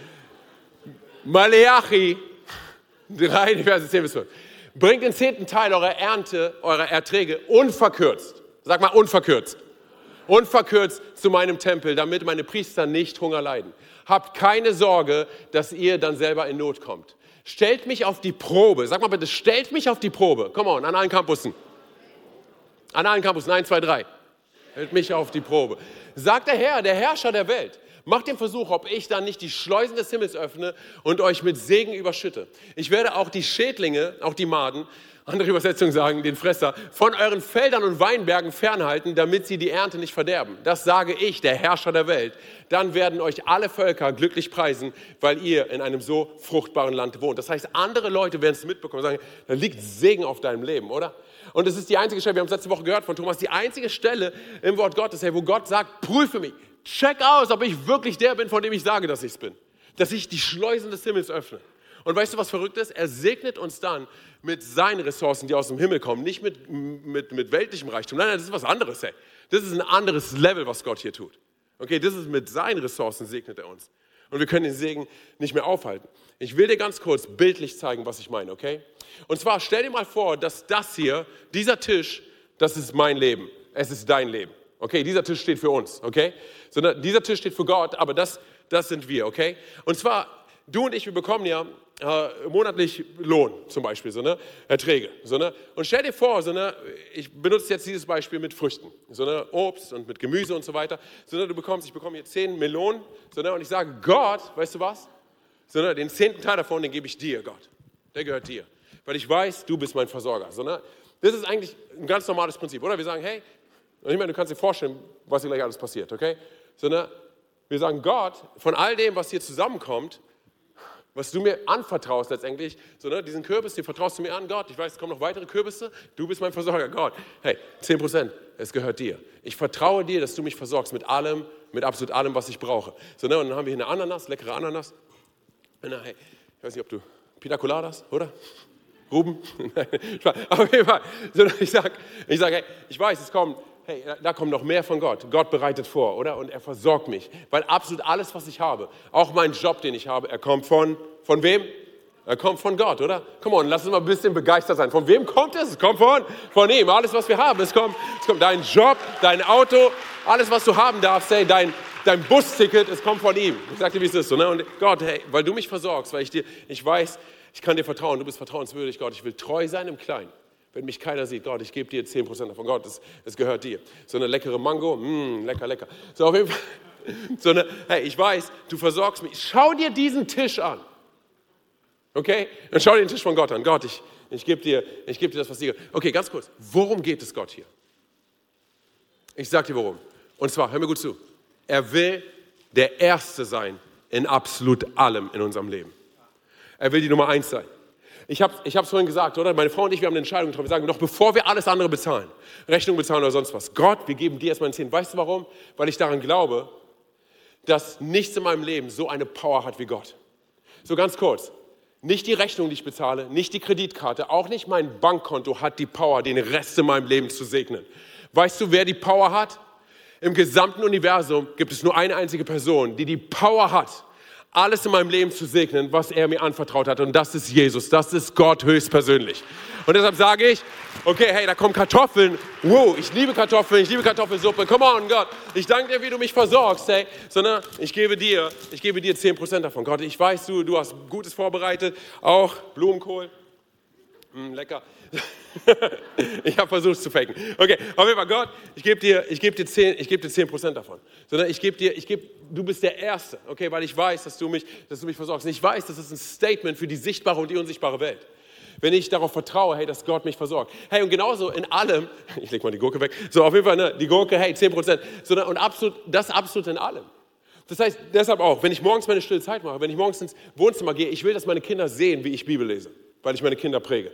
Maleachi 3, Verse 10 bis 12. Bringt den zehnten Teil eurer Ernte, eurer Erträge unverkürzt. Sag mal unverkürzt. Unverkürzt zu meinem Tempel, damit meine Priester nicht Hunger leiden. Habt keine Sorge, dass ihr dann selber in Not kommt. Stellt mich auf die Probe. Sag mal bitte, stellt mich auf die Probe. Come on, an allen Campussen. An allen Campussen, 1, 2, 3. Stellt mich auf die Probe. Sagt der Herr, der Herrscher der Welt, macht den Versuch, ob ich dann nicht die Schleusen des Himmels öffne und euch mit Segen überschütte. Ich werde auch die Schädlinge, auch die Maden, andere Übersetzungen sagen, den Fresser, von euren Feldern und Weinbergen fernhalten, damit sie die Ernte nicht verderben. Das sage ich, der Herrscher der Welt. Dann werden euch alle Völker glücklich preisen, weil ihr in einem so fruchtbaren Land wohnt. Das heißt, andere Leute werden es mitbekommen und sagen, da liegt Segen auf deinem Leben, oder? Und es ist die einzige Stelle, wir haben es letzte Woche gehört von Thomas, die einzige Stelle im Wort Gottes, wo Gott sagt, prüfe mich, check aus, ob ich wirklich der bin, von dem ich sage, dass ich es bin. Dass ich die Schleusen des Himmels öffne. Und weißt du, was verrückt ist? Er segnet uns dann mit seinen Ressourcen, die aus dem Himmel kommen, nicht mit, mit, mit weltlichem Reichtum. Nein, nein, das ist was anderes. Ey. Das ist ein anderes Level, was Gott hier tut. Okay, das ist mit seinen Ressourcen segnet er uns. Und wir können den Segen nicht mehr aufhalten. Ich will dir ganz kurz bildlich zeigen, was ich meine, okay? Und zwar stell dir mal vor, dass das hier, dieser Tisch, das ist mein Leben. Es ist dein Leben. Okay, dieser Tisch steht für uns, okay? Sondern dieser Tisch steht für Gott, aber das, das sind wir, okay? Und zwar, du und ich, wir bekommen ja äh, monatlich Lohn zum Beispiel, so, ne? Erträge. So, ne? Und stell dir vor, so, ne? ich benutze jetzt dieses Beispiel mit Früchten, so, ne? Obst und mit Gemüse und so weiter. So, ne? Du bekommst, ich bekomme hier 10 Melonen so, ne? und ich sage, Gott, weißt du was? So, ne? Den zehnten Teil davon, den gebe ich dir, Gott. Der gehört dir. Weil ich weiß, du bist mein Versorger. So, ne? Das ist eigentlich ein ganz normales Prinzip, oder? Wir sagen, hey, ich meine, du kannst dir vorstellen, was hier gleich alles passiert, okay? So, ne? Wir sagen, Gott, von all dem, was hier zusammenkommt, was du mir anvertraust letztendlich, so, ne, diesen Kürbis, den vertraust du mir an, Gott, ich weiß, es kommen noch weitere Kürbisse, du bist mein Versorger, Gott, hey, 10 Prozent, es gehört dir. Ich vertraue dir, dass du mich versorgst mit allem, mit absolut allem, was ich brauche. So, ne, und dann haben wir hier eine Ananas, leckere Ananas. Hey, ich weiß nicht, ob du Pina Coladas, oder? Ruben? Auf jeden Fall, ich sage, ich sag, hey, ich weiß, es kommen hey, da kommt noch mehr von Gott. Gott bereitet vor, oder? Und er versorgt mich. Weil absolut alles, was ich habe, auch mein Job, den ich habe, er kommt von, von wem? Er kommt von Gott, oder? Komm on, lass uns mal ein bisschen begeistert sein. Von wem kommt es? Es kommt von, von ihm. Alles, was wir haben, es kommt, es kommt dein Job, dein Auto, alles, was du haben darfst, hey, dein, dein Busticket, es kommt von ihm. Ich sag dir, wie es ist. So, ne? Und Gott, hey, weil du mich versorgst, weil ich dir, ich weiß, ich kann dir vertrauen, du bist vertrauenswürdig, Gott. Ich will treu sein im Kleinen. Wenn mich keiner sieht, Gott, ich gebe dir 10% davon. Gott, es, gehört dir. So eine leckere Mango, mh, mm, lecker, lecker. So auf jeden Fall, so eine, hey, ich weiß, du versorgst mich. Schau dir diesen Tisch an. Okay? Dann schau dir den Tisch von Gott an. Gott, ich, ich gebe dir, geb dir das, was dir gehört. Okay, ganz kurz. Worum geht es Gott hier? Ich sage dir worum. Und zwar, hör mir gut zu. Er will der Erste sein in absolut allem in unserem Leben. Er will die Nummer eins sein. Ich habe es vorhin gesagt, oder? Meine Frau und ich, wir haben eine Entscheidung getroffen. Wir sagen, noch bevor wir alles andere bezahlen, Rechnung bezahlen oder sonst was, Gott, wir geben dir erstmal ein Zehn. Weißt du warum? Weil ich daran glaube, dass nichts in meinem Leben so eine Power hat wie Gott. So ganz kurz. Nicht die Rechnung, die ich bezahle, nicht die Kreditkarte, auch nicht mein Bankkonto hat die Power, den Rest in meinem Leben zu segnen. Weißt du, wer die Power hat? Im gesamten Universum gibt es nur eine einzige Person, die die Power hat, alles in meinem Leben zu segnen, was er mir anvertraut hat. Und das ist Jesus, das ist Gott höchstpersönlich. Und deshalb sage ich, okay, hey, da kommen Kartoffeln. Wow, ich liebe Kartoffeln, ich liebe Kartoffelsuppe. Come on, Gott. Ich danke dir, wie du mich versorgst, hey. Sondern ich gebe dir, ich gebe dir 10% davon. Gott, ich weiß, du, du hast Gutes vorbereitet. Auch Blumenkohl. Mm, lecker. ich habe versucht es zu faken. Okay, auf jeden Fall, Gott, ich gebe dir, ich dir, 10, ich dir 10% davon. Sondern ich gebe dir, ich gebe, du bist der Erste, okay, weil ich weiß, dass du mich, dass du mich versorgst. Ich weiß, das ist ein Statement für die sichtbare und die unsichtbare Welt. Wenn ich darauf vertraue, hey, dass Gott mich versorgt. Hey, und genauso in allem, ich lege mal die Gurke weg, so auf jeden Fall, ne, die Gurke, hey, 10%, sondern, und absolut, das absolut in allem. Das heißt, deshalb auch, wenn ich morgens meine stille Zeit mache, wenn ich morgens ins Wohnzimmer gehe, ich will, dass meine Kinder sehen, wie ich Bibel lese weil ich meine Kinder präge.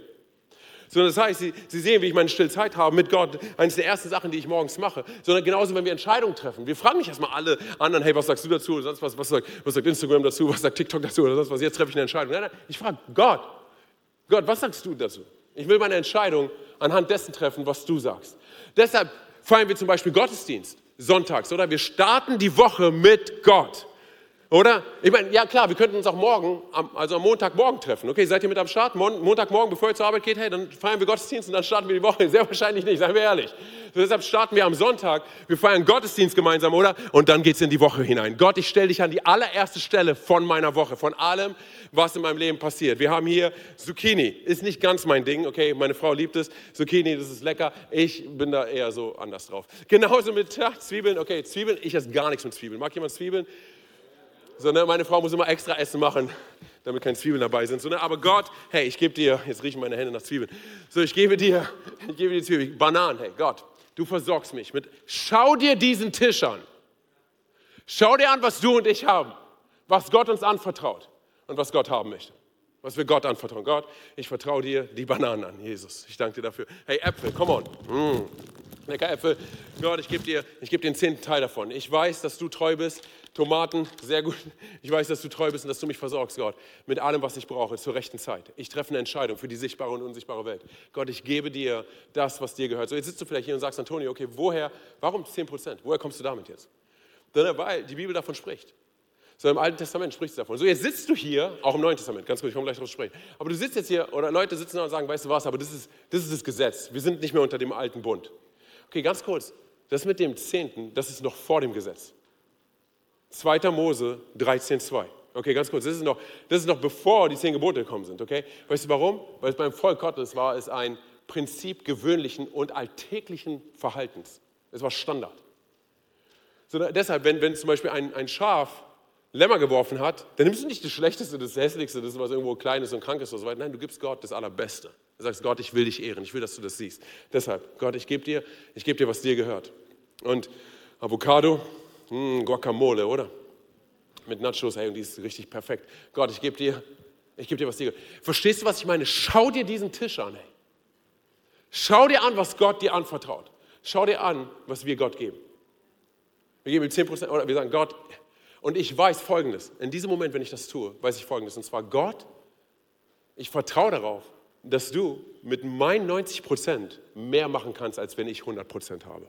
Sondern das heißt, sie, sie sehen, wie ich meine Stillzeit habe mit Gott. Eines der ersten Sachen, die ich morgens mache. Sondern genauso, wenn wir Entscheidungen treffen. Wir fragen nicht erstmal alle anderen, hey, was sagst du dazu? Oder sonst was, was sagt, was sagt Instagram dazu? Was sagt TikTok dazu? Oder sonst was? Jetzt treffe ich eine Entscheidung. Nein, nein, ich frage Gott. Gott, was sagst du dazu? Ich will meine Entscheidung anhand dessen treffen, was du sagst. Deshalb feiern wir zum Beispiel Gottesdienst sonntags, oder? Wir starten die Woche mit Gott. Oder? Ich meine, ja klar, wir könnten uns auch morgen, also am Montagmorgen treffen. Okay, seid ihr mit am Start? Montagmorgen, bevor ihr zur Arbeit geht, hey, dann feiern wir Gottesdienst und dann starten wir die Woche. Sehr wahrscheinlich nicht, seien wir ehrlich. Deshalb starten wir am Sonntag, wir feiern Gottesdienst gemeinsam, oder? Und dann geht es in die Woche hinein. Gott, ich stelle dich an die allererste Stelle von meiner Woche, von allem, was in meinem Leben passiert. Wir haben hier Zucchini, ist nicht ganz mein Ding, okay, meine Frau liebt es. Zucchini, das ist lecker. Ich bin da eher so anders drauf. Genauso mit ja, Zwiebeln, okay, Zwiebeln, ich esse gar nichts mit Zwiebeln. Mag jemand Zwiebeln? So, ne, meine Frau muss immer extra Essen machen, damit keine Zwiebeln dabei sind. So, ne, aber Gott, hey, ich gebe dir, jetzt riechen meine Hände nach Zwiebeln. So, ich gebe dir, ich gebe dir Zwiebeln, Bananen, hey, Gott, du versorgst mich mit, schau dir diesen Tisch an. Schau dir an, was du und ich haben, was Gott uns anvertraut und was Gott haben möchte. Was wir Gott anvertrauen. Gott, ich vertraue dir die Bananen an, Jesus. Ich danke dir dafür. Hey, Äpfel, come on. Mm. Lecker Äpfel. Gott, ich gebe dir, geb dir den zehnten Teil davon. Ich weiß, dass du treu bist. Tomaten, sehr gut. Ich weiß, dass du treu bist und dass du mich versorgst, Gott, mit allem, was ich brauche, zur rechten Zeit. Ich treffe eine Entscheidung für die sichtbare und unsichtbare Welt. Gott, ich gebe dir das, was dir gehört. So, jetzt sitzt du vielleicht hier und sagst, Antonio, okay, woher, warum 10 Prozent? Woher kommst du damit jetzt? Weil die Bibel davon spricht. So im Alten Testament spricht es davon. So, jetzt sitzt du hier, auch im Neuen Testament, ganz kurz, ich komme gleich darauf zu sprechen. Aber du sitzt jetzt hier, oder Leute sitzen da und sagen, weißt du was, aber das ist, das ist das Gesetz. Wir sind nicht mehr unter dem alten Bund. Okay, ganz kurz. Das mit dem Zehnten, das ist noch vor dem Gesetz. 2. Mose 13,2. Okay, ganz kurz, das ist noch, das ist noch bevor die zehn Gebote gekommen sind, okay? Weißt du warum? Weil es beim Volk Gottes war es ein Prinzip gewöhnlichen und alltäglichen Verhaltens. Es war Standard. So, deshalb, wenn, wenn zum Beispiel ein, ein Schaf Lämmer geworfen hat, dann nimmst du nicht das Schlechteste, das Hässlichste, das was irgendwo Kleines und Krankes oder so weiter. Nein, du gibst Gott das Allerbeste. Du sagst, Gott, ich will dich ehren, ich will, dass du das siehst. Deshalb, Gott, ich gebe dir, ich gebe dir, was dir gehört. Und Avocado, hm, Guacamole, oder? Mit Nachos, hey, und die ist richtig perfekt. Gott, ich gebe dir, ich gebe dir, was dir. Verstehst du, was ich meine? Schau dir diesen Tisch an, hey. Schau dir an, was Gott dir anvertraut. Schau dir an, was wir Gott geben. Wir geben ihm 10% oder wir sagen, Gott, und ich weiß Folgendes, in diesem Moment, wenn ich das tue, weiß ich Folgendes, und zwar Gott, ich vertraue darauf, dass du mit meinen 90% mehr machen kannst, als wenn ich 100% habe.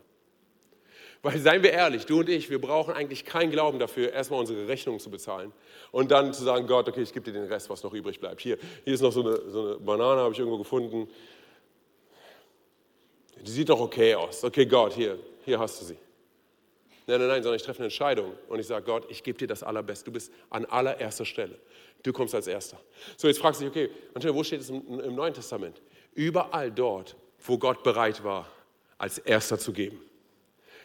Weil, seien wir ehrlich, du und ich, wir brauchen eigentlich keinen Glauben dafür, erstmal unsere Rechnungen zu bezahlen und dann zu sagen, Gott, okay, ich gebe dir den Rest, was noch übrig bleibt. Hier, hier ist noch so eine, so eine Banane, habe ich irgendwo gefunden. Die sieht doch okay aus. Okay, Gott, hier, hier hast du sie. Nein, nein, nein, sondern ich treffe eine Entscheidung und ich sage, Gott, ich gebe dir das Allerbeste. Du bist an allererster Stelle. Du kommst als Erster. So, jetzt fragst du dich, okay, Angela, wo steht es im, im Neuen Testament? Überall dort, wo Gott bereit war, als Erster zu geben.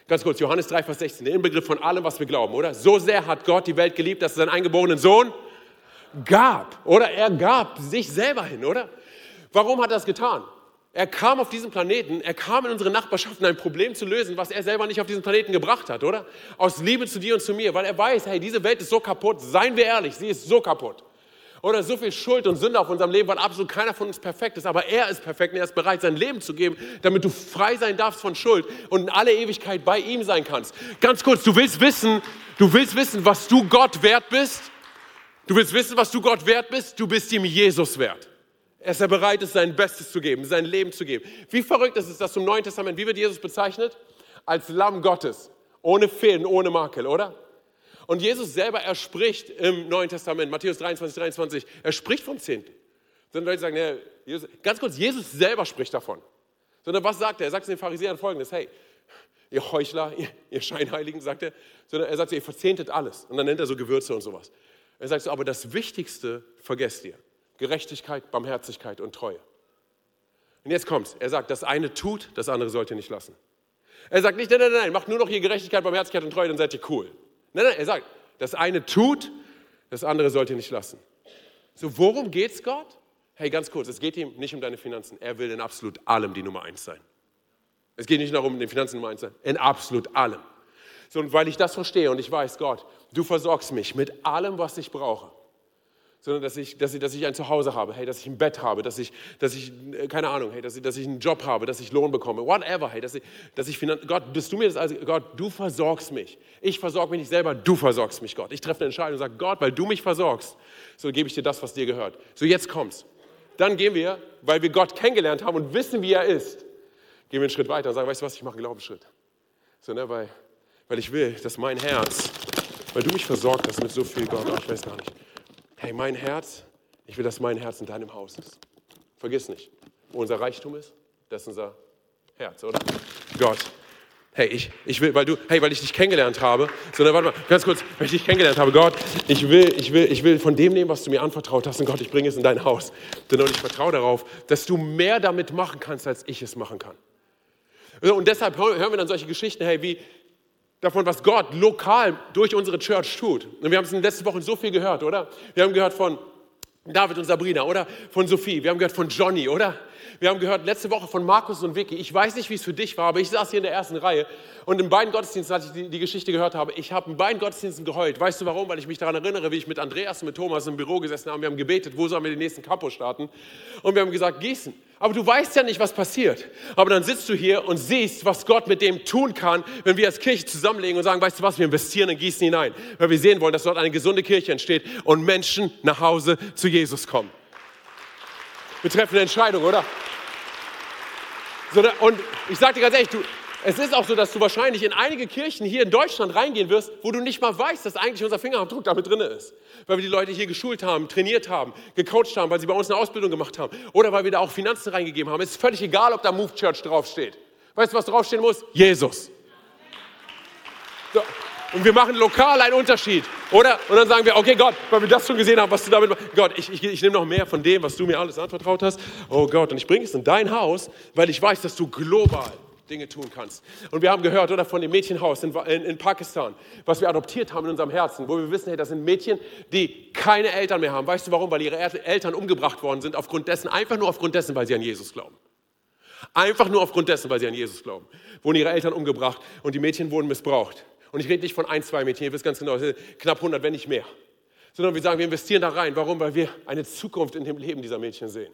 Ganz kurz, Johannes 3, Vers 16, der Inbegriff von allem, was wir glauben, oder? So sehr hat Gott die Welt geliebt, dass er seinen eingeborenen Sohn gab, oder? Er gab sich selber hin, oder? Warum hat er das getan? Er kam auf diesen Planeten, er kam in unsere Nachbarschaft, um ein Problem zu lösen, was er selber nicht auf diesen Planeten gebracht hat, oder? Aus Liebe zu dir und zu mir, weil er weiß, hey, diese Welt ist so kaputt, seien wir ehrlich, sie ist so kaputt. Oder so viel Schuld und Sünde auf unserem Leben, weil absolut keiner von uns perfekt ist. Aber er ist perfekt und er ist bereit, sein Leben zu geben, damit du frei sein darfst von Schuld und in alle Ewigkeit bei ihm sein kannst. Ganz kurz, du willst wissen, du willst wissen, was du Gott wert bist? Du willst wissen, was du Gott wert bist? Du bist ihm Jesus wert. Er ist ja bereit, ist, sein Bestes zu geben, sein Leben zu geben. Wie verrückt ist es, dass im Neuen Testament, wie wird Jesus bezeichnet? Als Lamm Gottes, ohne Fehlen, ohne Makel, oder? Und Jesus selber, er spricht im Neuen Testament, Matthäus 23, 23, er spricht vom Zehnten. Sondern Leute sagen, ja, Jesus, ganz kurz, Jesus selber spricht davon. Sondern was sagt er? Er sagt den Pharisäern folgendes, hey, ihr Heuchler, ihr, ihr Scheinheiligen, sagt er, sondern er sagt, ihr verzehntet alles. Und dann nennt er so Gewürze und sowas. Er sagt so, aber das Wichtigste vergesst ihr. Gerechtigkeit, Barmherzigkeit und Treue. Und jetzt kommt's. Er sagt, das eine tut, das andere sollt ihr nicht lassen. Er sagt nicht, nein, nein, nein, macht nur noch hier Gerechtigkeit, Barmherzigkeit und Treue, dann seid ihr cool. Nein, nein, er sagt, das eine tut, das andere sollt ihr nicht lassen. So, worum geht's Gott? Hey, ganz kurz, es geht ihm nicht um deine Finanzen. Er will in absolut allem die Nummer eins sein. Es geht nicht darum, in den Finanzen Nummer eins sein, in absolut allem. So, und weil ich das verstehe und ich weiß, Gott, du versorgst mich mit allem, was ich brauche, sondern dass ich, dass ich, dass ich ein Zuhause habe, hey, dass ich ein Bett habe, dass ich, dass ich äh, keine Ahnung, hey, dass ich, dass ich einen Job habe, dass ich Lohn bekomme, whatever, hey, dass ich, dass ich Gott, bist du mir das also, Gott, du versorgst mich. Ich versorge mich nicht selber, du versorgst mich, Gott. Ich treffe eine Entscheidung und sage, Gott, weil du mich versorgst, so gebe ich dir das, was dir gehört. So, jetzt kommt's. Dann gehen wir, weil wir Gott kennengelernt haben und wissen, wie er ist, gehen wir einen Schritt weiter und sagen, weißt du was, ich mache einen Glaubensschritt. So, ne, weil, weil ich will, dass mein Herz, weil du mich versorgt hast mit so viel, Gott, oh, ich weiß gar nicht, hey, mein Herz, ich will, dass mein Herz in deinem Haus ist. Vergiss nicht, wo unser Reichtum ist, das ist unser Herz, oder? Gott, hey, ich, ich will, weil du, hey, weil ich dich kennengelernt habe, sondern warte mal, ganz kurz, weil ich dich kennengelernt habe, Gott, ich will, ich will, ich will von dem nehmen, was du mir anvertraut hast, und Gott, ich bringe es in dein Haus. Sondern ich vertraue darauf, dass du mehr damit machen kannst, als ich es machen kann. Und deshalb hören wir dann solche Geschichten, hey, wie, davon, was Gott lokal durch unsere Church tut. Und wir haben es in den letzten Wochen so viel gehört, oder? Wir haben gehört von David und Sabrina, oder? Von Sophie. Wir haben gehört von Johnny, oder? Wir haben gehört letzte Woche von Markus und Vicky. Ich weiß nicht, wie es für dich war, aber ich saß hier in der ersten Reihe und in beiden Gottesdiensten, als ich die, die Geschichte gehört habe, ich habe in beiden Gottesdiensten geheult. Weißt du warum? Weil ich mich daran erinnere, wie ich mit Andreas und mit Thomas im Büro gesessen habe. Wir haben gebetet, wo sollen wir den nächsten Campus starten? Und wir haben gesagt, Gießen. Aber du weißt ja nicht, was passiert. Aber dann sitzt du hier und siehst, was Gott mit dem tun kann, wenn wir als Kirche zusammenlegen und sagen, weißt du was, wir investieren in Gießen hinein. Weil wir sehen wollen, dass dort eine gesunde Kirche entsteht und Menschen nach Hause zu Jesus kommen. Wir treffen eine Entscheidung, oder? Und ich sage dir ganz ehrlich, du, es ist auch so, dass du wahrscheinlich in einige Kirchen hier in Deutschland reingehen wirst, wo du nicht mal weißt, dass eigentlich unser Fingerabdruck damit drin ist. Weil wir die Leute hier geschult haben, trainiert haben, gecoacht haben, weil sie bei uns eine Ausbildung gemacht haben. Oder weil wir da auch Finanzen reingegeben haben. Es ist völlig egal, ob da Move Church draufsteht. Weißt du, was draufstehen muss? Jesus. So. Und wir machen lokal einen Unterschied. Oder? Und dann sagen wir, okay Gott, weil wir das schon gesehen haben, was du damit machst. Gott, ich, ich, ich nehme noch mehr von dem, was du mir alles anvertraut hast. Oh Gott, und ich bringe es in dein Haus, weil ich weiß, dass du global Dinge tun kannst. Und wir haben gehört, oder von dem Mädchenhaus in, in, in, Pakistan, was wir adoptiert haben in unserem Herzen, wo wir wissen, hey, das sind Mädchen, die keine Eltern mehr haben. Weißt du warum? Weil ihre Eltern umgebracht worden sind, aufgrund dessen, einfach nur aufgrund dessen, weil sie an Jesus glauben. Einfach nur aufgrund dessen, weil sie an Jesus glauben. Wurden ihre Eltern umgebracht und die Mädchen wurden missbraucht. Und ich rede nicht von ein, zwei Mädchen, ihr wisst ganz genau, knapp 100, wenn nicht mehr. Sondern wir sagen, wir investieren da rein. Warum? Weil wir eine Zukunft in dem Leben dieser Mädchen sehen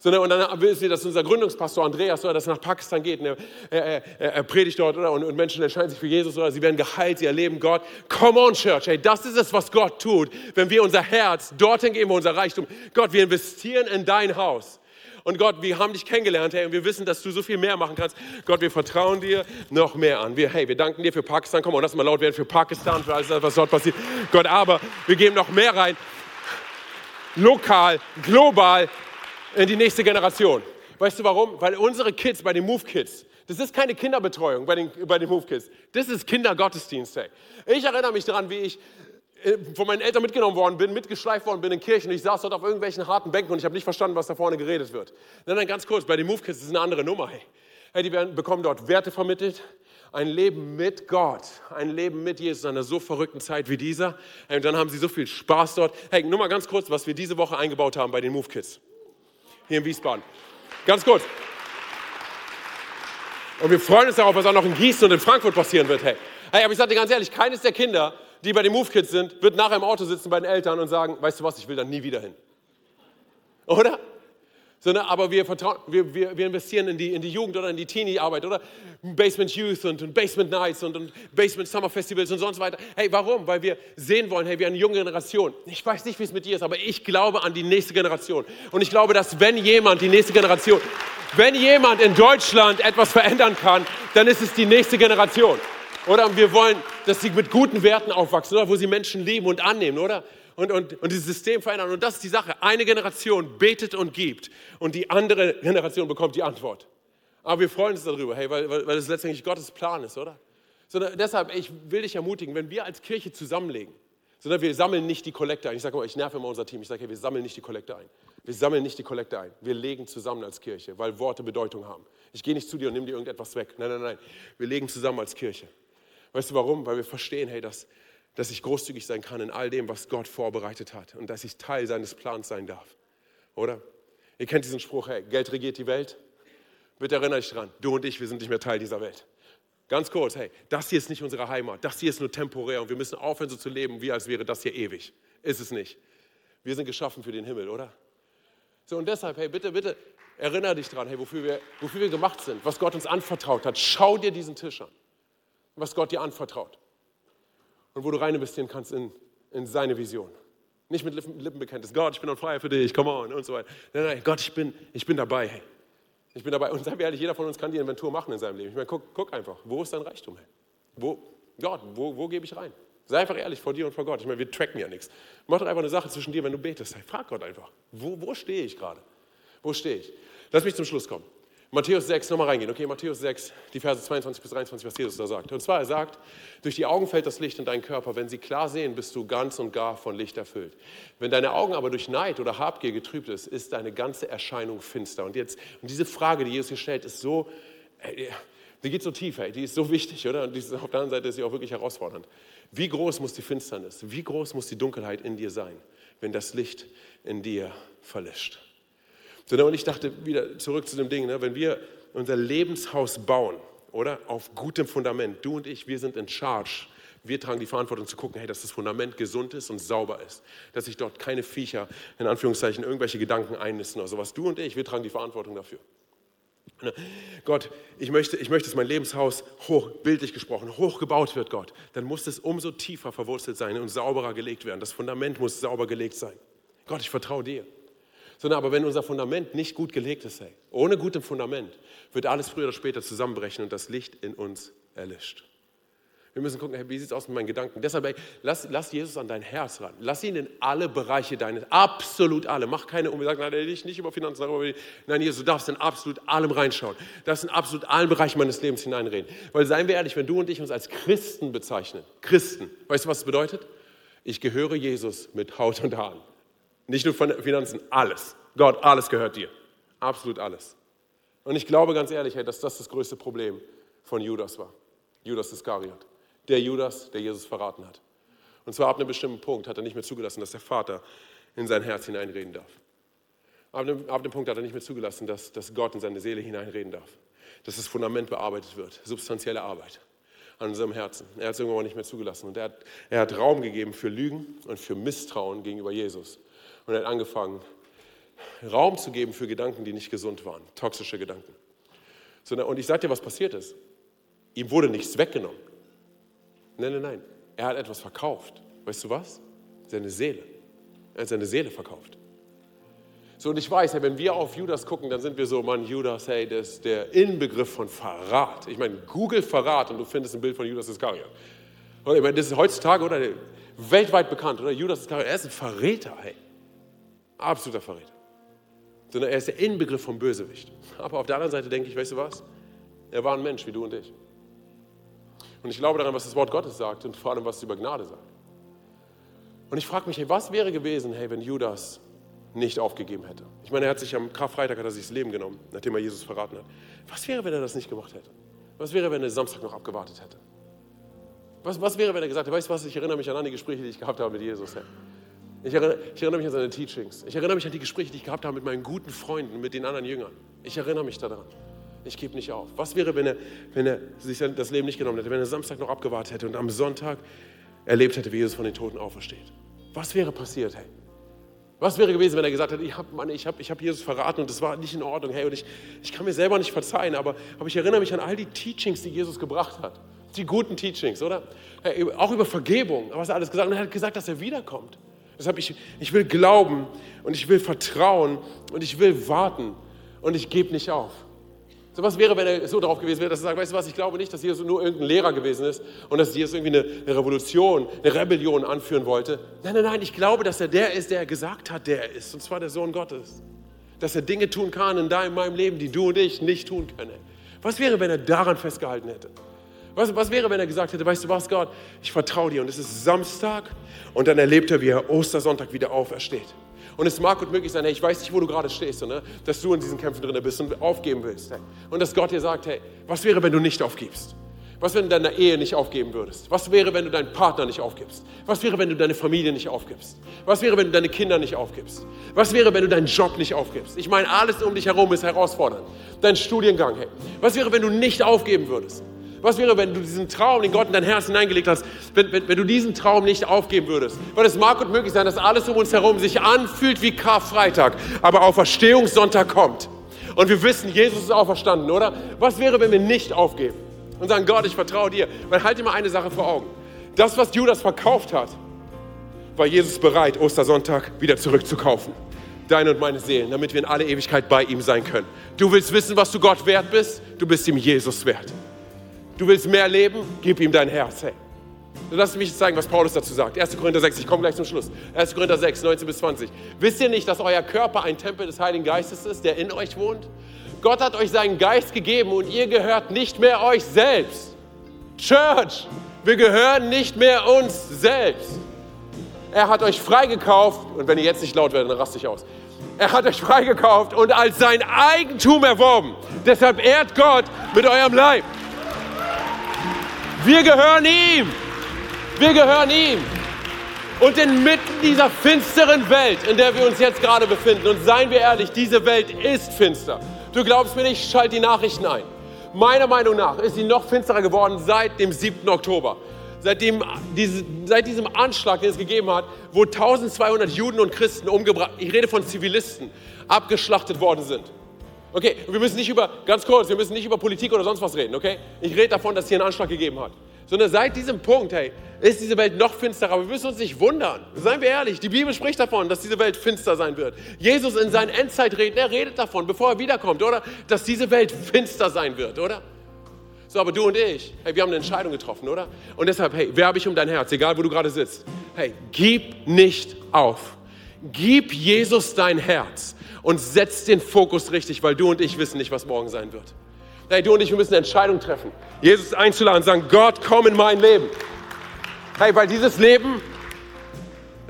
sondern und dann wissen wir, dass unser Gründungspastor Andreas oder das nach Pakistan geht, er, er, er, predigt dort oder und, und, Menschen entscheiden sich für Jesus oder sie werden geheilt, sie erleben Gott. Come on, Church, hey, das ist es, was Gott tut, wenn wir unser Herz dorthin geben, unser Reichtum. Gott, wir investieren in dein Haus. Und Gott, wir haben dich kennengelernt, hey, und wir wissen, dass du so viel mehr machen kannst. Gott, wir vertrauen dir noch mehr an. Wir, hey, wir danken dir für Pakistan. Komm, und lass mal laut werden für Pakistan, für alles, was dort passiert. Gott, aber wir geben noch mehr rein. Lokal, global, in die nächste Generation. Weißt du warum? Weil unsere Kids bei den Move Kids, das ist keine Kinderbetreuung bei den, bei den Move Kids, das ist Kindergottesdienst. Hey. Ich erinnere mich daran, wie ich von meinen Eltern mitgenommen worden bin, mitgeschleift worden bin in Kirchen. Ich saß dort auf irgendwelchen harten Bänken und ich habe nicht verstanden, was da vorne geredet wird. Nein, nein, ganz kurz, bei den Move Kids ist eine andere Nummer. Hey, die werden, bekommen dort Werte vermittelt, ein Leben mit Gott, ein Leben mit Jesus in einer so verrückten Zeit wie dieser. Hey, und dann haben sie so viel Spaß dort. Hey, nur mal ganz kurz, was wir diese Woche eingebaut haben bei den Move Kids hier in Wiesbaden. Ganz kurz. Und wir freuen uns darauf, was auch noch in Gießen und in Frankfurt passieren wird. Hey, hey aber ich sage dir ganz ehrlich, keines der Kinder, die bei den Move Kids sind, wird nachher im Auto sitzen bei den Eltern und sagen, weißt du was, ich will da nie wieder hin. Oder? sondern aber wir, vertrauen, wir, wir, wir investieren in die, in die Jugend oder in die Teenie-Arbeit oder Basement Youth und, und Basement Nights und, und, Basement Summer Festivals und sonst weiter. Hey, warum? Weil wir sehen wollen, hey, wir eine junge Generation. Ich weiß nicht, wie es mit dir ist, aber ich glaube an die nächste Generation. Und ich glaube, dass wenn jemand, die nächste Generation, wenn jemand in Deutschland etwas verändern kann, dann ist es die nächste Generation. Oder wir wollen, dass sie mit guten Werten aufwachsen, oder? wo sie Menschen lieben und annehmen, oder? und, und, und dieses System verändern. Und das ist die Sache. Eine Generation betet und gibt und die andere Generation bekommt die Antwort. Aber wir freuen uns darüber, hey, weil, weil, weil es letztendlich Gottes Plan ist, oder? Sondern deshalb, ich will dich ermutigen, wenn wir als Kirche zusammenlegen, sondern wir sammeln nicht die Kollekte ein. Ich sage mal, ich nerve immer unser Team. Ich sage, hey, wir sammeln nicht die Kollekte ein. Wir sammeln nicht die Kollekte ein. Wir legen zusammen als Kirche, weil Worte Bedeutung haben. Ich gehe nicht zu dir und nehme dir irgendetwas weg. Nein, nein, nein. Wir legen zusammen als Kirche. Weißt du warum? Weil wir verstehen, hey, dass dass ich großzügig sein kann in all dem, was Gott vorbereitet hat und dass ich Teil seines Plans sein darf. Oder? Ihr kennt diesen Spruch, hey, Geld regiert die Welt. Bitte erinnere dich dran, du und ich, wir sind nicht mehr Teil dieser Welt. Ganz kurz, hey, das hier ist nicht unsere Heimat, das hier ist nur temporär und wir müssen aufhören so zu leben, wie als wäre das hier ewig. Ist es nicht. Wir sind geschaffen für den Himmel, oder? So und deshalb, hey, bitte, bitte, erinnere dich dran, hey, wofür wir, wofür wir gemacht sind, was Gott uns anvertraut hat. Schau dir diesen Tisch an, was Gott dir anvertraut und wo du rein investieren kannst in, in seine Vision. Nicht mit Lippenbekenntnis, Gott, ich bin on fire für dich, come on und so weiter. Nein, nein, Gott, ich bin, ich bin dabei. Hey. Ich bin dabei. Und wir ehrlich, jeder von uns kann die Inventur machen in seinem Leben. Ich meine, guck, guck einfach, wo ist dein Reichtum? Hey? Wo, Gott, wo, wo gebe ich rein? Sei einfach ehrlich vor dir und vor Gott. Ich meine, wir tracken ja nichts. Mach doch einfach eine Sache zwischen dir, wenn du betest. Hey, frag Gott einfach, wo, wo stehe ich gerade? Wo stehe ich? Lass mich zum Schluss kommen. Matthäus 6, nochmal reingehen. Okay, Matthäus 6, die Verse 22 bis 23, was Jesus da sagt. Und zwar, er sagt, durch die Augen fällt das Licht in deinen Körper. Wenn sie klar sehen, bist du ganz und gar von Licht erfüllt. Wenn deine Augen aber durch Neid oder Habgier getrübt ist, ist deine ganze Erscheinung finster. Und jetzt, und diese Frage, die Jesus hier stellt, ist so, die geht so tief, ey, die ist so wichtig, oder? Und auf der anderen Seite ist sie auch wirklich herausfordernd. Wie groß muss die Finsternis, wie groß muss die Dunkelheit in dir sein, wenn das Licht in dir verlischt? Sondern und ich dachte wieder zurück zu dem Ding, ne, wenn wir unser Lebenshaus bauen, oder? Auf gutem Fundament. Du und ich, wir sind in charge. Wir tragen die Verantwortung zu gucken, hey, dass das Fundament gesund ist und sauber ist. Dass sich dort keine Viecher, in Anführungszeichen, irgendwelche Gedanken einnisten oder sowas. Du und ich, wir tragen die Verantwortung dafür. Ne? Gott, ich möchte, ich möchte, dass mein Lebenshaus hoch, bildlich gesprochen, hochgebaut wird, Gott. Dann muss es umso tiefer verwurzelt sein und sauberer gelegt werden. Das Fundament muss sauber gelegt sein. Gott, ich vertraue dir sondern aber wenn unser Fundament nicht gut gelegt ist, hey, ohne gutem Fundament, wird alles früher oder später zusammenbrechen und das Licht in uns erlischt. Wir müssen gucken, hey, wie sieht es aus mit meinen Gedanken? Deshalb, hey, lass, lass, Jesus an dein Herz ran. Lass ihn in alle Bereiche deines, absolut alle. Mach keine, um, wir sagen, nein, ich nicht über Finanzen, darüber. Nein, Jesus, du darfst in absolut allem reinschauen. Du darfst in absolut allen Bereichen meines Lebens hineinreden. Weil, seien wir ehrlich, wenn du und ich uns als Christen bezeichnen, Christen, weißt du, was das bedeutet? Ich gehöre Jesus mit Haut und Haaren. Nicht nur Finanzen, alles. Gott, alles gehört dir. Absolut alles. Und ich glaube ganz ehrlich, dass das das größte Problem von Judas war. Judas Iskariot. Der Judas, der Jesus verraten hat. Und zwar ab einem bestimmten Punkt hat er nicht mehr zugelassen, dass der Vater in sein Herz hineinreden darf. Ab dem, ab dem Punkt hat er nicht mehr zugelassen, dass, dass Gott in seine Seele hineinreden darf. Dass das Fundament bearbeitet wird, substanzielle Arbeit an seinem Herzen. Er hat es irgendwann nicht mehr zugelassen. Und er hat, er hat Raum gegeben für Lügen und für Misstrauen gegenüber Jesus. Und hat angefangen, Raum zu geben für Gedanken, die nicht gesund waren, toxische Gedanken. Und ich sage dir, was passiert ist. Ihm wurde nichts weggenommen. Nein, nein, nein. Er hat etwas verkauft. Weißt du was? Seine Seele. Er hat seine Seele verkauft. So, und ich weiß, wenn wir auf Judas gucken, dann sind wir so, Mann, Judas, hey, das ist der Inbegriff von Verrat. Ich meine, Google Verrat und du findest ein Bild von Judas Iskariot. Und ich meine, das ist heutzutage, oder? Weltweit bekannt, oder? Judas Iskariot, er ist ein Verräter, hey. Absoluter Verräter. Sondern er ist der Inbegriff vom Bösewicht. Aber auf der anderen Seite denke ich, weißt du was? Er war ein Mensch wie du und ich. Und ich glaube daran, was das Wort Gottes sagt und vor allem, was es über Gnade sagt. Und ich frage mich, hey, was wäre gewesen, hey, wenn Judas nicht aufgegeben hätte? Ich meine, er hat sich am Karfreitag hat er sich das Leben genommen, nachdem er Jesus verraten hat. Was wäre, wenn er das nicht gemacht hätte? Was wäre, wenn er Samstag noch abgewartet hätte? Was, was wäre, wenn er gesagt hätte, weißt du was, ich erinnere mich an die Gespräche, die ich gehabt habe mit Jesus. Hey. Ich erinnere, ich erinnere mich an seine Teachings. Ich erinnere mich an die Gespräche, die ich gehabt habe mit meinen guten Freunden, mit den anderen Jüngern. Ich erinnere mich daran. Ich gebe nicht auf. Was wäre, wenn er, wenn er sich das Leben nicht genommen hätte, wenn er Samstag noch abgewartet hätte und am Sonntag erlebt hätte, wie Jesus von den Toten aufersteht? Was wäre passiert, hey? Was wäre gewesen, wenn er gesagt hätte, ich habe ich hab, ich hab Jesus verraten und das war nicht in Ordnung, hey, und ich, ich kann mir selber nicht verzeihen, aber, aber ich erinnere mich an all die Teachings, die Jesus gebracht hat. Die guten Teachings, oder? Hey, auch über Vergebung, was er alles gesagt hat. Und er hat gesagt, dass er wiederkommt. Deshalb, ich, ich will glauben und ich will vertrauen und ich will warten und ich gebe nicht auf. So was wäre, wenn er so drauf gewesen wäre, dass er sagt, weißt du was, ich glaube nicht, dass Jesus nur irgendein Lehrer gewesen ist und dass Jesus irgendwie eine, eine Revolution, eine Rebellion anführen wollte. Nein, nein, nein, ich glaube, dass er der ist, der gesagt hat, der er ist, und zwar der Sohn Gottes. Dass er Dinge tun kann in deinem, meinem Leben, die du und ich nicht tun können. Was wäre, wenn er daran festgehalten hätte? Was, was wäre, wenn er gesagt hätte, weißt du was, Gott, ich vertraue dir und es ist Samstag und dann erlebt er, wie er Ostersonntag wieder aufersteht. Und es mag gut möglich sein, hey, ich weiß nicht, wo du gerade stehst, ne? dass du in diesen Kämpfen drin bist und aufgeben willst. Hey. Und dass Gott dir sagt, hey, was wäre, wenn du nicht aufgibst? Was, wenn du deine Ehe nicht aufgeben würdest? Was wäre, wenn du deinen Partner nicht aufgibst? Was wäre, wenn du deine Familie nicht aufgibst? Was wäre, wenn du deine Kinder nicht aufgibst? Was wäre, wenn du deinen Job nicht aufgibst? Ich meine, alles um dich herum ist herausfordernd. Dein Studiengang, hey. Was wäre, wenn du nicht aufgeben würdest? Was wäre, wenn du diesen Traum, den Gott in dein Herz hineingelegt hast, wenn, wenn, wenn du diesen Traum nicht aufgeben würdest? Weil es mag und möglich sein, dass alles um uns herum sich anfühlt wie Karfreitag, aber auf Verstehungssonntag kommt. Und wir wissen, Jesus ist auferstanden, oder? Was wäre, wenn wir nicht aufgeben und sagen, Gott, ich vertraue dir? Weil halt mal eine Sache vor Augen. Das, was Judas verkauft hat, war Jesus bereit, Ostersonntag wieder zurückzukaufen. Deine und meine Seelen, damit wir in alle Ewigkeit bei ihm sein können. Du willst wissen, was du Gott wert bist? Du bist ihm Jesus wert. Du willst mehr leben? Gib ihm dein Herz. Hey. lass mich zeigen, was Paulus dazu sagt. 1. Korinther 6, ich komme gleich zum Schluss. 1. Korinther 6, 19 bis 20. Wisst ihr nicht, dass euer Körper ein Tempel des Heiligen Geistes ist, der in euch wohnt? Gott hat euch seinen Geist gegeben und ihr gehört nicht mehr euch selbst. Church, wir gehören nicht mehr uns selbst. Er hat euch freigekauft und wenn ihr jetzt nicht laut werdet, dann raste ich aus. Er hat euch freigekauft und als sein Eigentum erworben. Deshalb ehrt Gott mit eurem Leib. Wir gehören ihm. Wir gehören ihm. Und inmitten dieser finsteren Welt, in der wir uns jetzt gerade befinden, und seien wir ehrlich, diese Welt ist finster. Du glaubst mir nicht, schalt die Nachrichten ein. Meiner Meinung nach ist sie noch finsterer geworden seit dem 7. Oktober. Seitdem, diese, seit diesem Anschlag, den es gegeben hat, wo 1200 Juden und Christen umgebracht, ich rede von Zivilisten, abgeschlachtet worden sind. Okay, wir müssen nicht über, ganz kurz, wir müssen nicht über Politik oder sonst was reden, okay? Ich rede davon, dass es hier einen Anschlag gegeben hat. Sondern seit diesem Punkt, hey, ist diese Welt noch finsterer. Aber wir müssen uns nicht wundern. Seien wir ehrlich, die Bibel spricht davon, dass diese Welt finster sein wird. Jesus in seinen Endzeitreden, er redet davon, bevor er wiederkommt, oder? Dass diese Welt finster sein wird, oder? So, aber du und ich, hey, wir haben eine Entscheidung getroffen, oder? Und deshalb, hey, werbe ich um dein Herz, egal wo du gerade sitzt. Hey, gib nicht auf. Gib Jesus dein Herz und setz den Fokus richtig, weil du und ich wissen nicht, was morgen sein wird. Hey, du und ich, wir müssen eine Entscheidung treffen. Jesus einzuladen und sagen, Gott, komm in mein Leben. Hey, weil dieses Leben,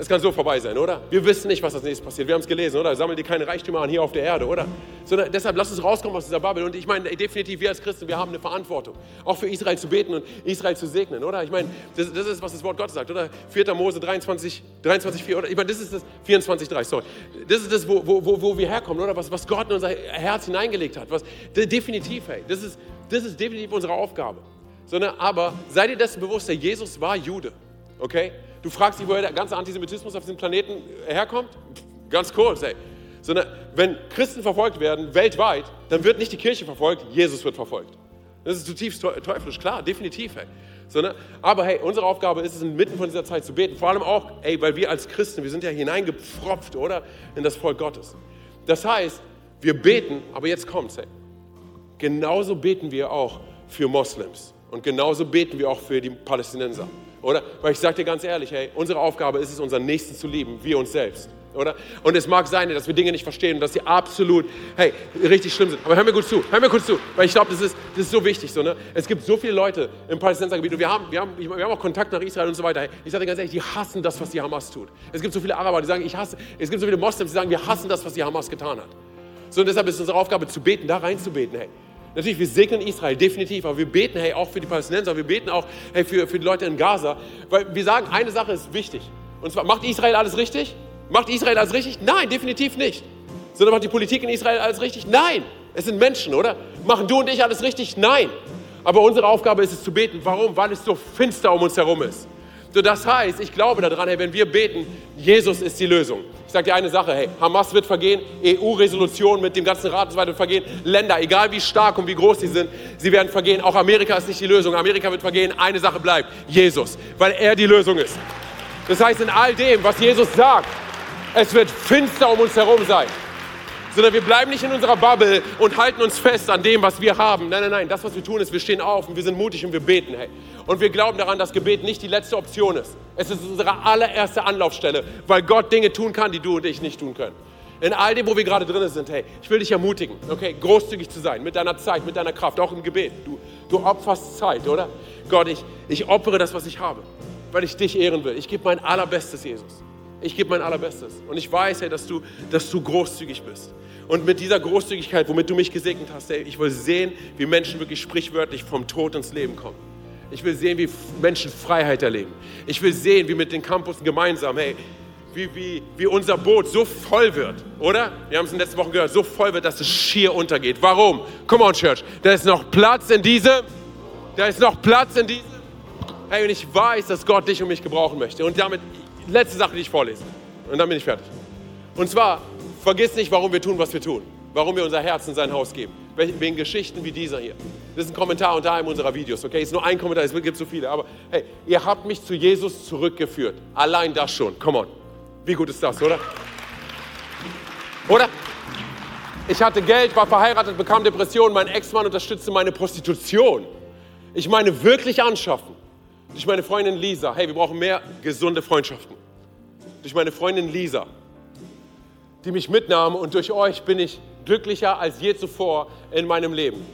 Es kann so vorbei sein, oder? Wir wissen nicht, was als nächstes passiert. Wir haben es gelesen, oder? Sammel dir keine Reichtümer an hier auf der Erde, oder? Sondern deshalb lass uns rauskommen aus dieser Bubble. Und ich meine, definitiv, wir als Christen, wir haben eine Verantwortung. Auch für Israel zu beten und Israel zu segnen, oder? Ich meine, das, das ist, was das Wort Gottes sagt, oder? 4. Mose 23, 23 4, oder? Ich meine, das ist das, 24, 3, sorry. Das ist das, wo, wo, wo wir herkommen, oder? Was, was Gott in unser Herz hineingelegt hat. Was, definitiv, hey. Das ist, das ist definitiv unsere Aufgabe. Sondern, aber sei dir dessen bewusst, der Jesus war Jude, okay? Du fragst dich, woher der ganze Antisemitismus auf diesem Planeten herkommt? Ganz kurz, ey. Sondern wenn Christen verfolgt werden, weltweit, dann wird nicht die Kirche verfolgt, Jesus wird verfolgt. Das ist zutiefst teuflisch, klar, definitiv, ey. Sondern, aber hey, unsere Aufgabe ist es, inmitten von dieser Zeit zu beten. Vor allem auch, ey, weil wir als Christen, wir sind ja hineingepfropft, oder? In das Volk Gottes. Das heißt, wir beten, aber jetzt kommt's, ey. Genauso beten wir auch für Moslems. Und genauso beten wir auch für die Palästinenser. Oder? Weil ich sage dir ganz ehrlich, hey, unsere Aufgabe ist es, unseren Nächsten zu lieben, wie uns selbst. Oder? Und es mag sein, dass wir Dinge nicht verstehen und dass sie absolut, hey, richtig schlimm sind. Aber hör mir gut zu, hör mir gut zu, weil ich glaube, das ist, das ist so wichtig. So, ne? Es gibt so viele Leute im Palästinensergebiet und wir haben, wir, haben, wir haben auch Kontakt nach Israel und so weiter. Ich sage dir ganz ehrlich, die hassen das, was die Hamas tut. Es gibt so viele Araber, die sagen, ich hasse, es gibt so viele Moslems, die sagen, wir hassen das, was die Hamas getan hat. So, und deshalb ist unsere Aufgabe zu beten, da reinzubeten, hey. Natürlich, wir segnen Israel, definitiv, aber wir beten, hey, auch für die Palästinenser, wir beten auch, hey, für, für die Leute in Gaza, weil wir sagen, eine Sache ist wichtig. Und zwar, macht Israel alles richtig? Macht Israel alles richtig? Nein, definitiv nicht. Sondern macht die Politik in Israel alles richtig? Nein. Es sind Menschen, oder? Machen du und ich alles richtig? Nein. Aber unsere Aufgabe ist es zu beten. Warum? Weil es so finster um uns herum ist. So, das heißt, ich glaube daran, hey, wenn wir beten, Jesus ist die Lösung. Ich sage dir eine Sache, hey, Hamas wird vergehen, EU-Resolution mit dem ganzen Rat und so weiter vergehen, Länder, egal wie stark und wie groß sie sind, sie werden vergehen. Auch Amerika ist nicht die Lösung. Amerika wird vergehen, eine Sache bleibt, Jesus, weil er die Lösung ist. Das heißt, in all dem, was Jesus sagt, es wird finster um uns herum sein sondern wir bleiben nicht in unserer Bubble und halten uns fest an dem, was wir haben. Nein, nein, nein, das, was wir tun, ist, wir stehen auf und wir sind mutig und wir beten, hey. Und wir glauben daran, dass Gebet nicht die letzte Option ist. Es ist unsere allererste Anlaufstelle, weil Gott Dinge tun kann, die du und ich nicht tun können. In all dem, wo wir gerade drin sind, hey, ich will dich ermutigen, okay, großzügig zu sein, mit deiner Zeit, mit deiner Kraft, auch im Gebet. Du, du opferst Zeit, oder? Gott, ich, ich opfere das, was ich habe, weil ich dich ehren will. Ich gebe mein allerbestes, Jesus. Ich gebe mein allerbestes. Und ich weiß, hey, dass du, dass du großzügig bist. Und mit dieser Großzügigkeit, womit du mich gesegnet hast, ey, ich will sehen, wie Menschen wirklich sprichwörtlich vom Tod ins Leben kommen. Ich will sehen, wie Menschen Freiheit erleben. Ich will sehen, wie mit den Campussen gemeinsam, hey, wie, wie, wie unser Boot so voll wird, oder? Wir haben es in den letzten Wochen gehört, so voll wird, dass es schier untergeht. Warum? Come on, Church. Da ist noch Platz in diesem. Da ist noch Platz in diesem. Hey, und ich weiß, dass Gott dich und mich gebrauchen möchte. Und damit, letzte Sache, die ich vorlese. Und dann bin ich fertig. Und zwar, vergiss nicht, warum wir tun, was wir tun. Warum wir unser Herz in sein Haus geben. Wegen Geschichten wie dieser hier. Das ist ein Kommentar unter einem unserer Videos, okay? Ist nur ein Kommentar, es gibt so viele. Aber hey, ihr habt mich zu Jesus zurückgeführt. Allein das schon. Come on. Wie gut ist das, oder? Oder? Ich hatte Geld, war verheiratet, bekam Depressionen. Mein Ex-Mann unterstützte meine Prostitution. Ich meine wirklich anschaffen. Durch meine Freundin Lisa. Hey, wir brauchen mehr gesunde Freundschaften. Durch meine Freundin Lisa, die mich mitnahm und durch euch bin ich glücklicher als je zuvor in meinem Leben.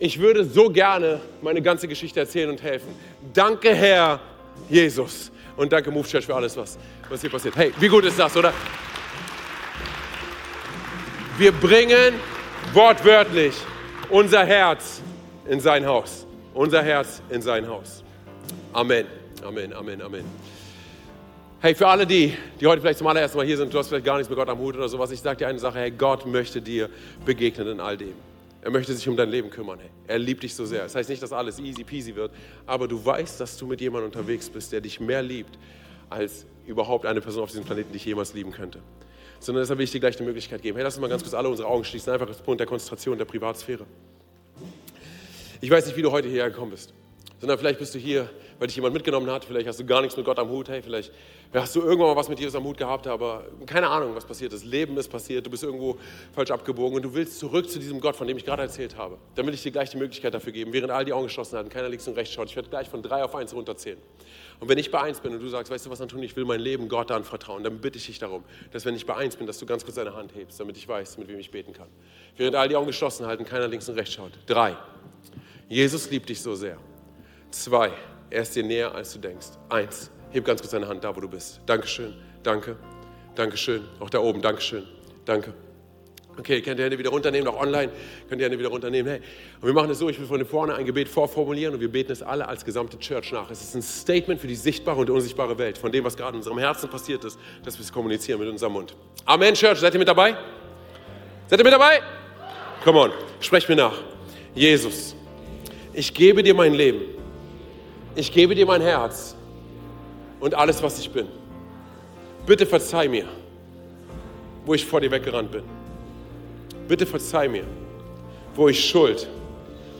Ich würde so gerne meine ganze Geschichte erzählen und helfen. Danke, Herr Jesus. Und danke, Move Church, für alles, was, was hier passiert. Hey, wie gut ist das, oder? Wir bringen wortwörtlich unser Herz in sein Haus. Unser Herz in sein Haus. Amen. Amen, Amen, Amen. Hey, für alle die, die heute vielleicht zum allerersten Mal hier sind, du hast vielleicht gar nichts mit Gott am Hut oder sowas, ich sage dir eine Sache, hey, Gott möchte dir begegnen in all dem. Er möchte sich um dein Leben kümmern. Hey. Er liebt dich so sehr. Das heißt nicht, dass alles easy peasy wird, aber du weißt, dass du mit jemandem unterwegs bist, der dich mehr liebt, als überhaupt eine Person auf diesem Planeten dich jemals lieben könnte. Sondern deshalb will ich dir gleich die Möglichkeit geben. Hey, lass uns mal ganz kurz alle unsere Augen schließen, einfach als Punkt der Konzentration der Privatsphäre. Ich weiß nicht, wie du heute hierher gekommen bist sondern vielleicht bist du hier, weil dich jemand mitgenommen hat, vielleicht hast du gar nichts mit Gott am Hut, hey, vielleicht hast du irgendwann mal was mit Jesus am Hut gehabt, aber keine Ahnung, was passiert ist. Leben ist passiert, du bist irgendwo falsch abgebogen und du willst zurück zu diesem Gott, von dem ich gerade erzählt habe. Dann will ich dir gleich die Möglichkeit dafür geben, während all die Augen geschlossen hatten, keiner links und rechts schaut. Ich werde gleich von drei auf eins runterzählen. Und wenn ich bei eins bin und du sagst, weißt du was, Anton, ich will mein Leben Gott anvertrauen, dann bitte ich dich darum, dass wenn ich bei eins bin, dass du ganz kurz deine Hand hebst, damit ich weiß, mit wem ich beten kann. Während all die Augen geschlossen halten, keiner links und rechts schaut. Drei. Jesus liebt dich so sehr. Zwei, er ist dir näher, als du denkst. Eins, heb ganz kurz deine Hand da, wo du bist. Dankeschön, Danke. Dankeschön. Auch da oben, Dankeschön. Danke. Okay, könnt ihr Hände wieder runternehmen, auch online könnt ihr Hände wieder runternehmen. Hey, und wir machen es so, ich will von vorne ein Gebet vorformulieren und wir beten es alle als gesamte Church nach. Es ist ein Statement für die sichtbare und unsichtbare Welt, von dem, was gerade in unserem Herzen passiert ist, dass wir es kommunizieren mit unserem Mund. Amen, Church, seid ihr mit dabei? Seid ihr mit dabei? Come on, sprecht mir nach. Jesus, ich gebe dir mein Leben. Ich gebe dir mein Herz und alles, was ich bin. Bitte verzeih mir, wo ich vor dir weggerannt bin bitte verzeih mir, wo ich Schuld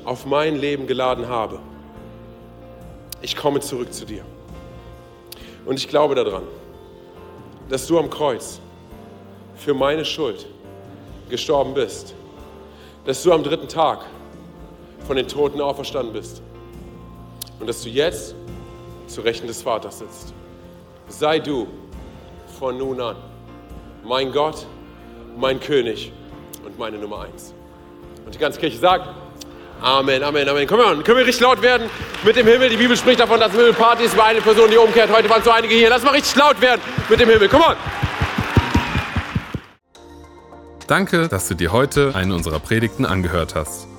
auf mein Leben geladen habe. Ich komme zurück zu dir. Und ich glaube daran, dass du am Kreuz für meine Schuld gestorben bist, dass du am dritten Tag von den Toten auferstanden bist und dass du jetzt zu Rechten des Vaters sitzt. Sei du von nun an mein Gott, mein König und meine Nummer eins. Und die ganze Kirche sagt, Amen, Amen, Amen. Komm on, können wir richtig laut werden mit dem Himmel? Die Bibel spricht davon, dass im Himmel Party ist bei einer Person, die umkehrt. Heute waren so einige hier. Lass mal richtig laut werden mit dem Himmel. Komm on. Danke, dass du dir heute eine unserer Predigten angehört hast.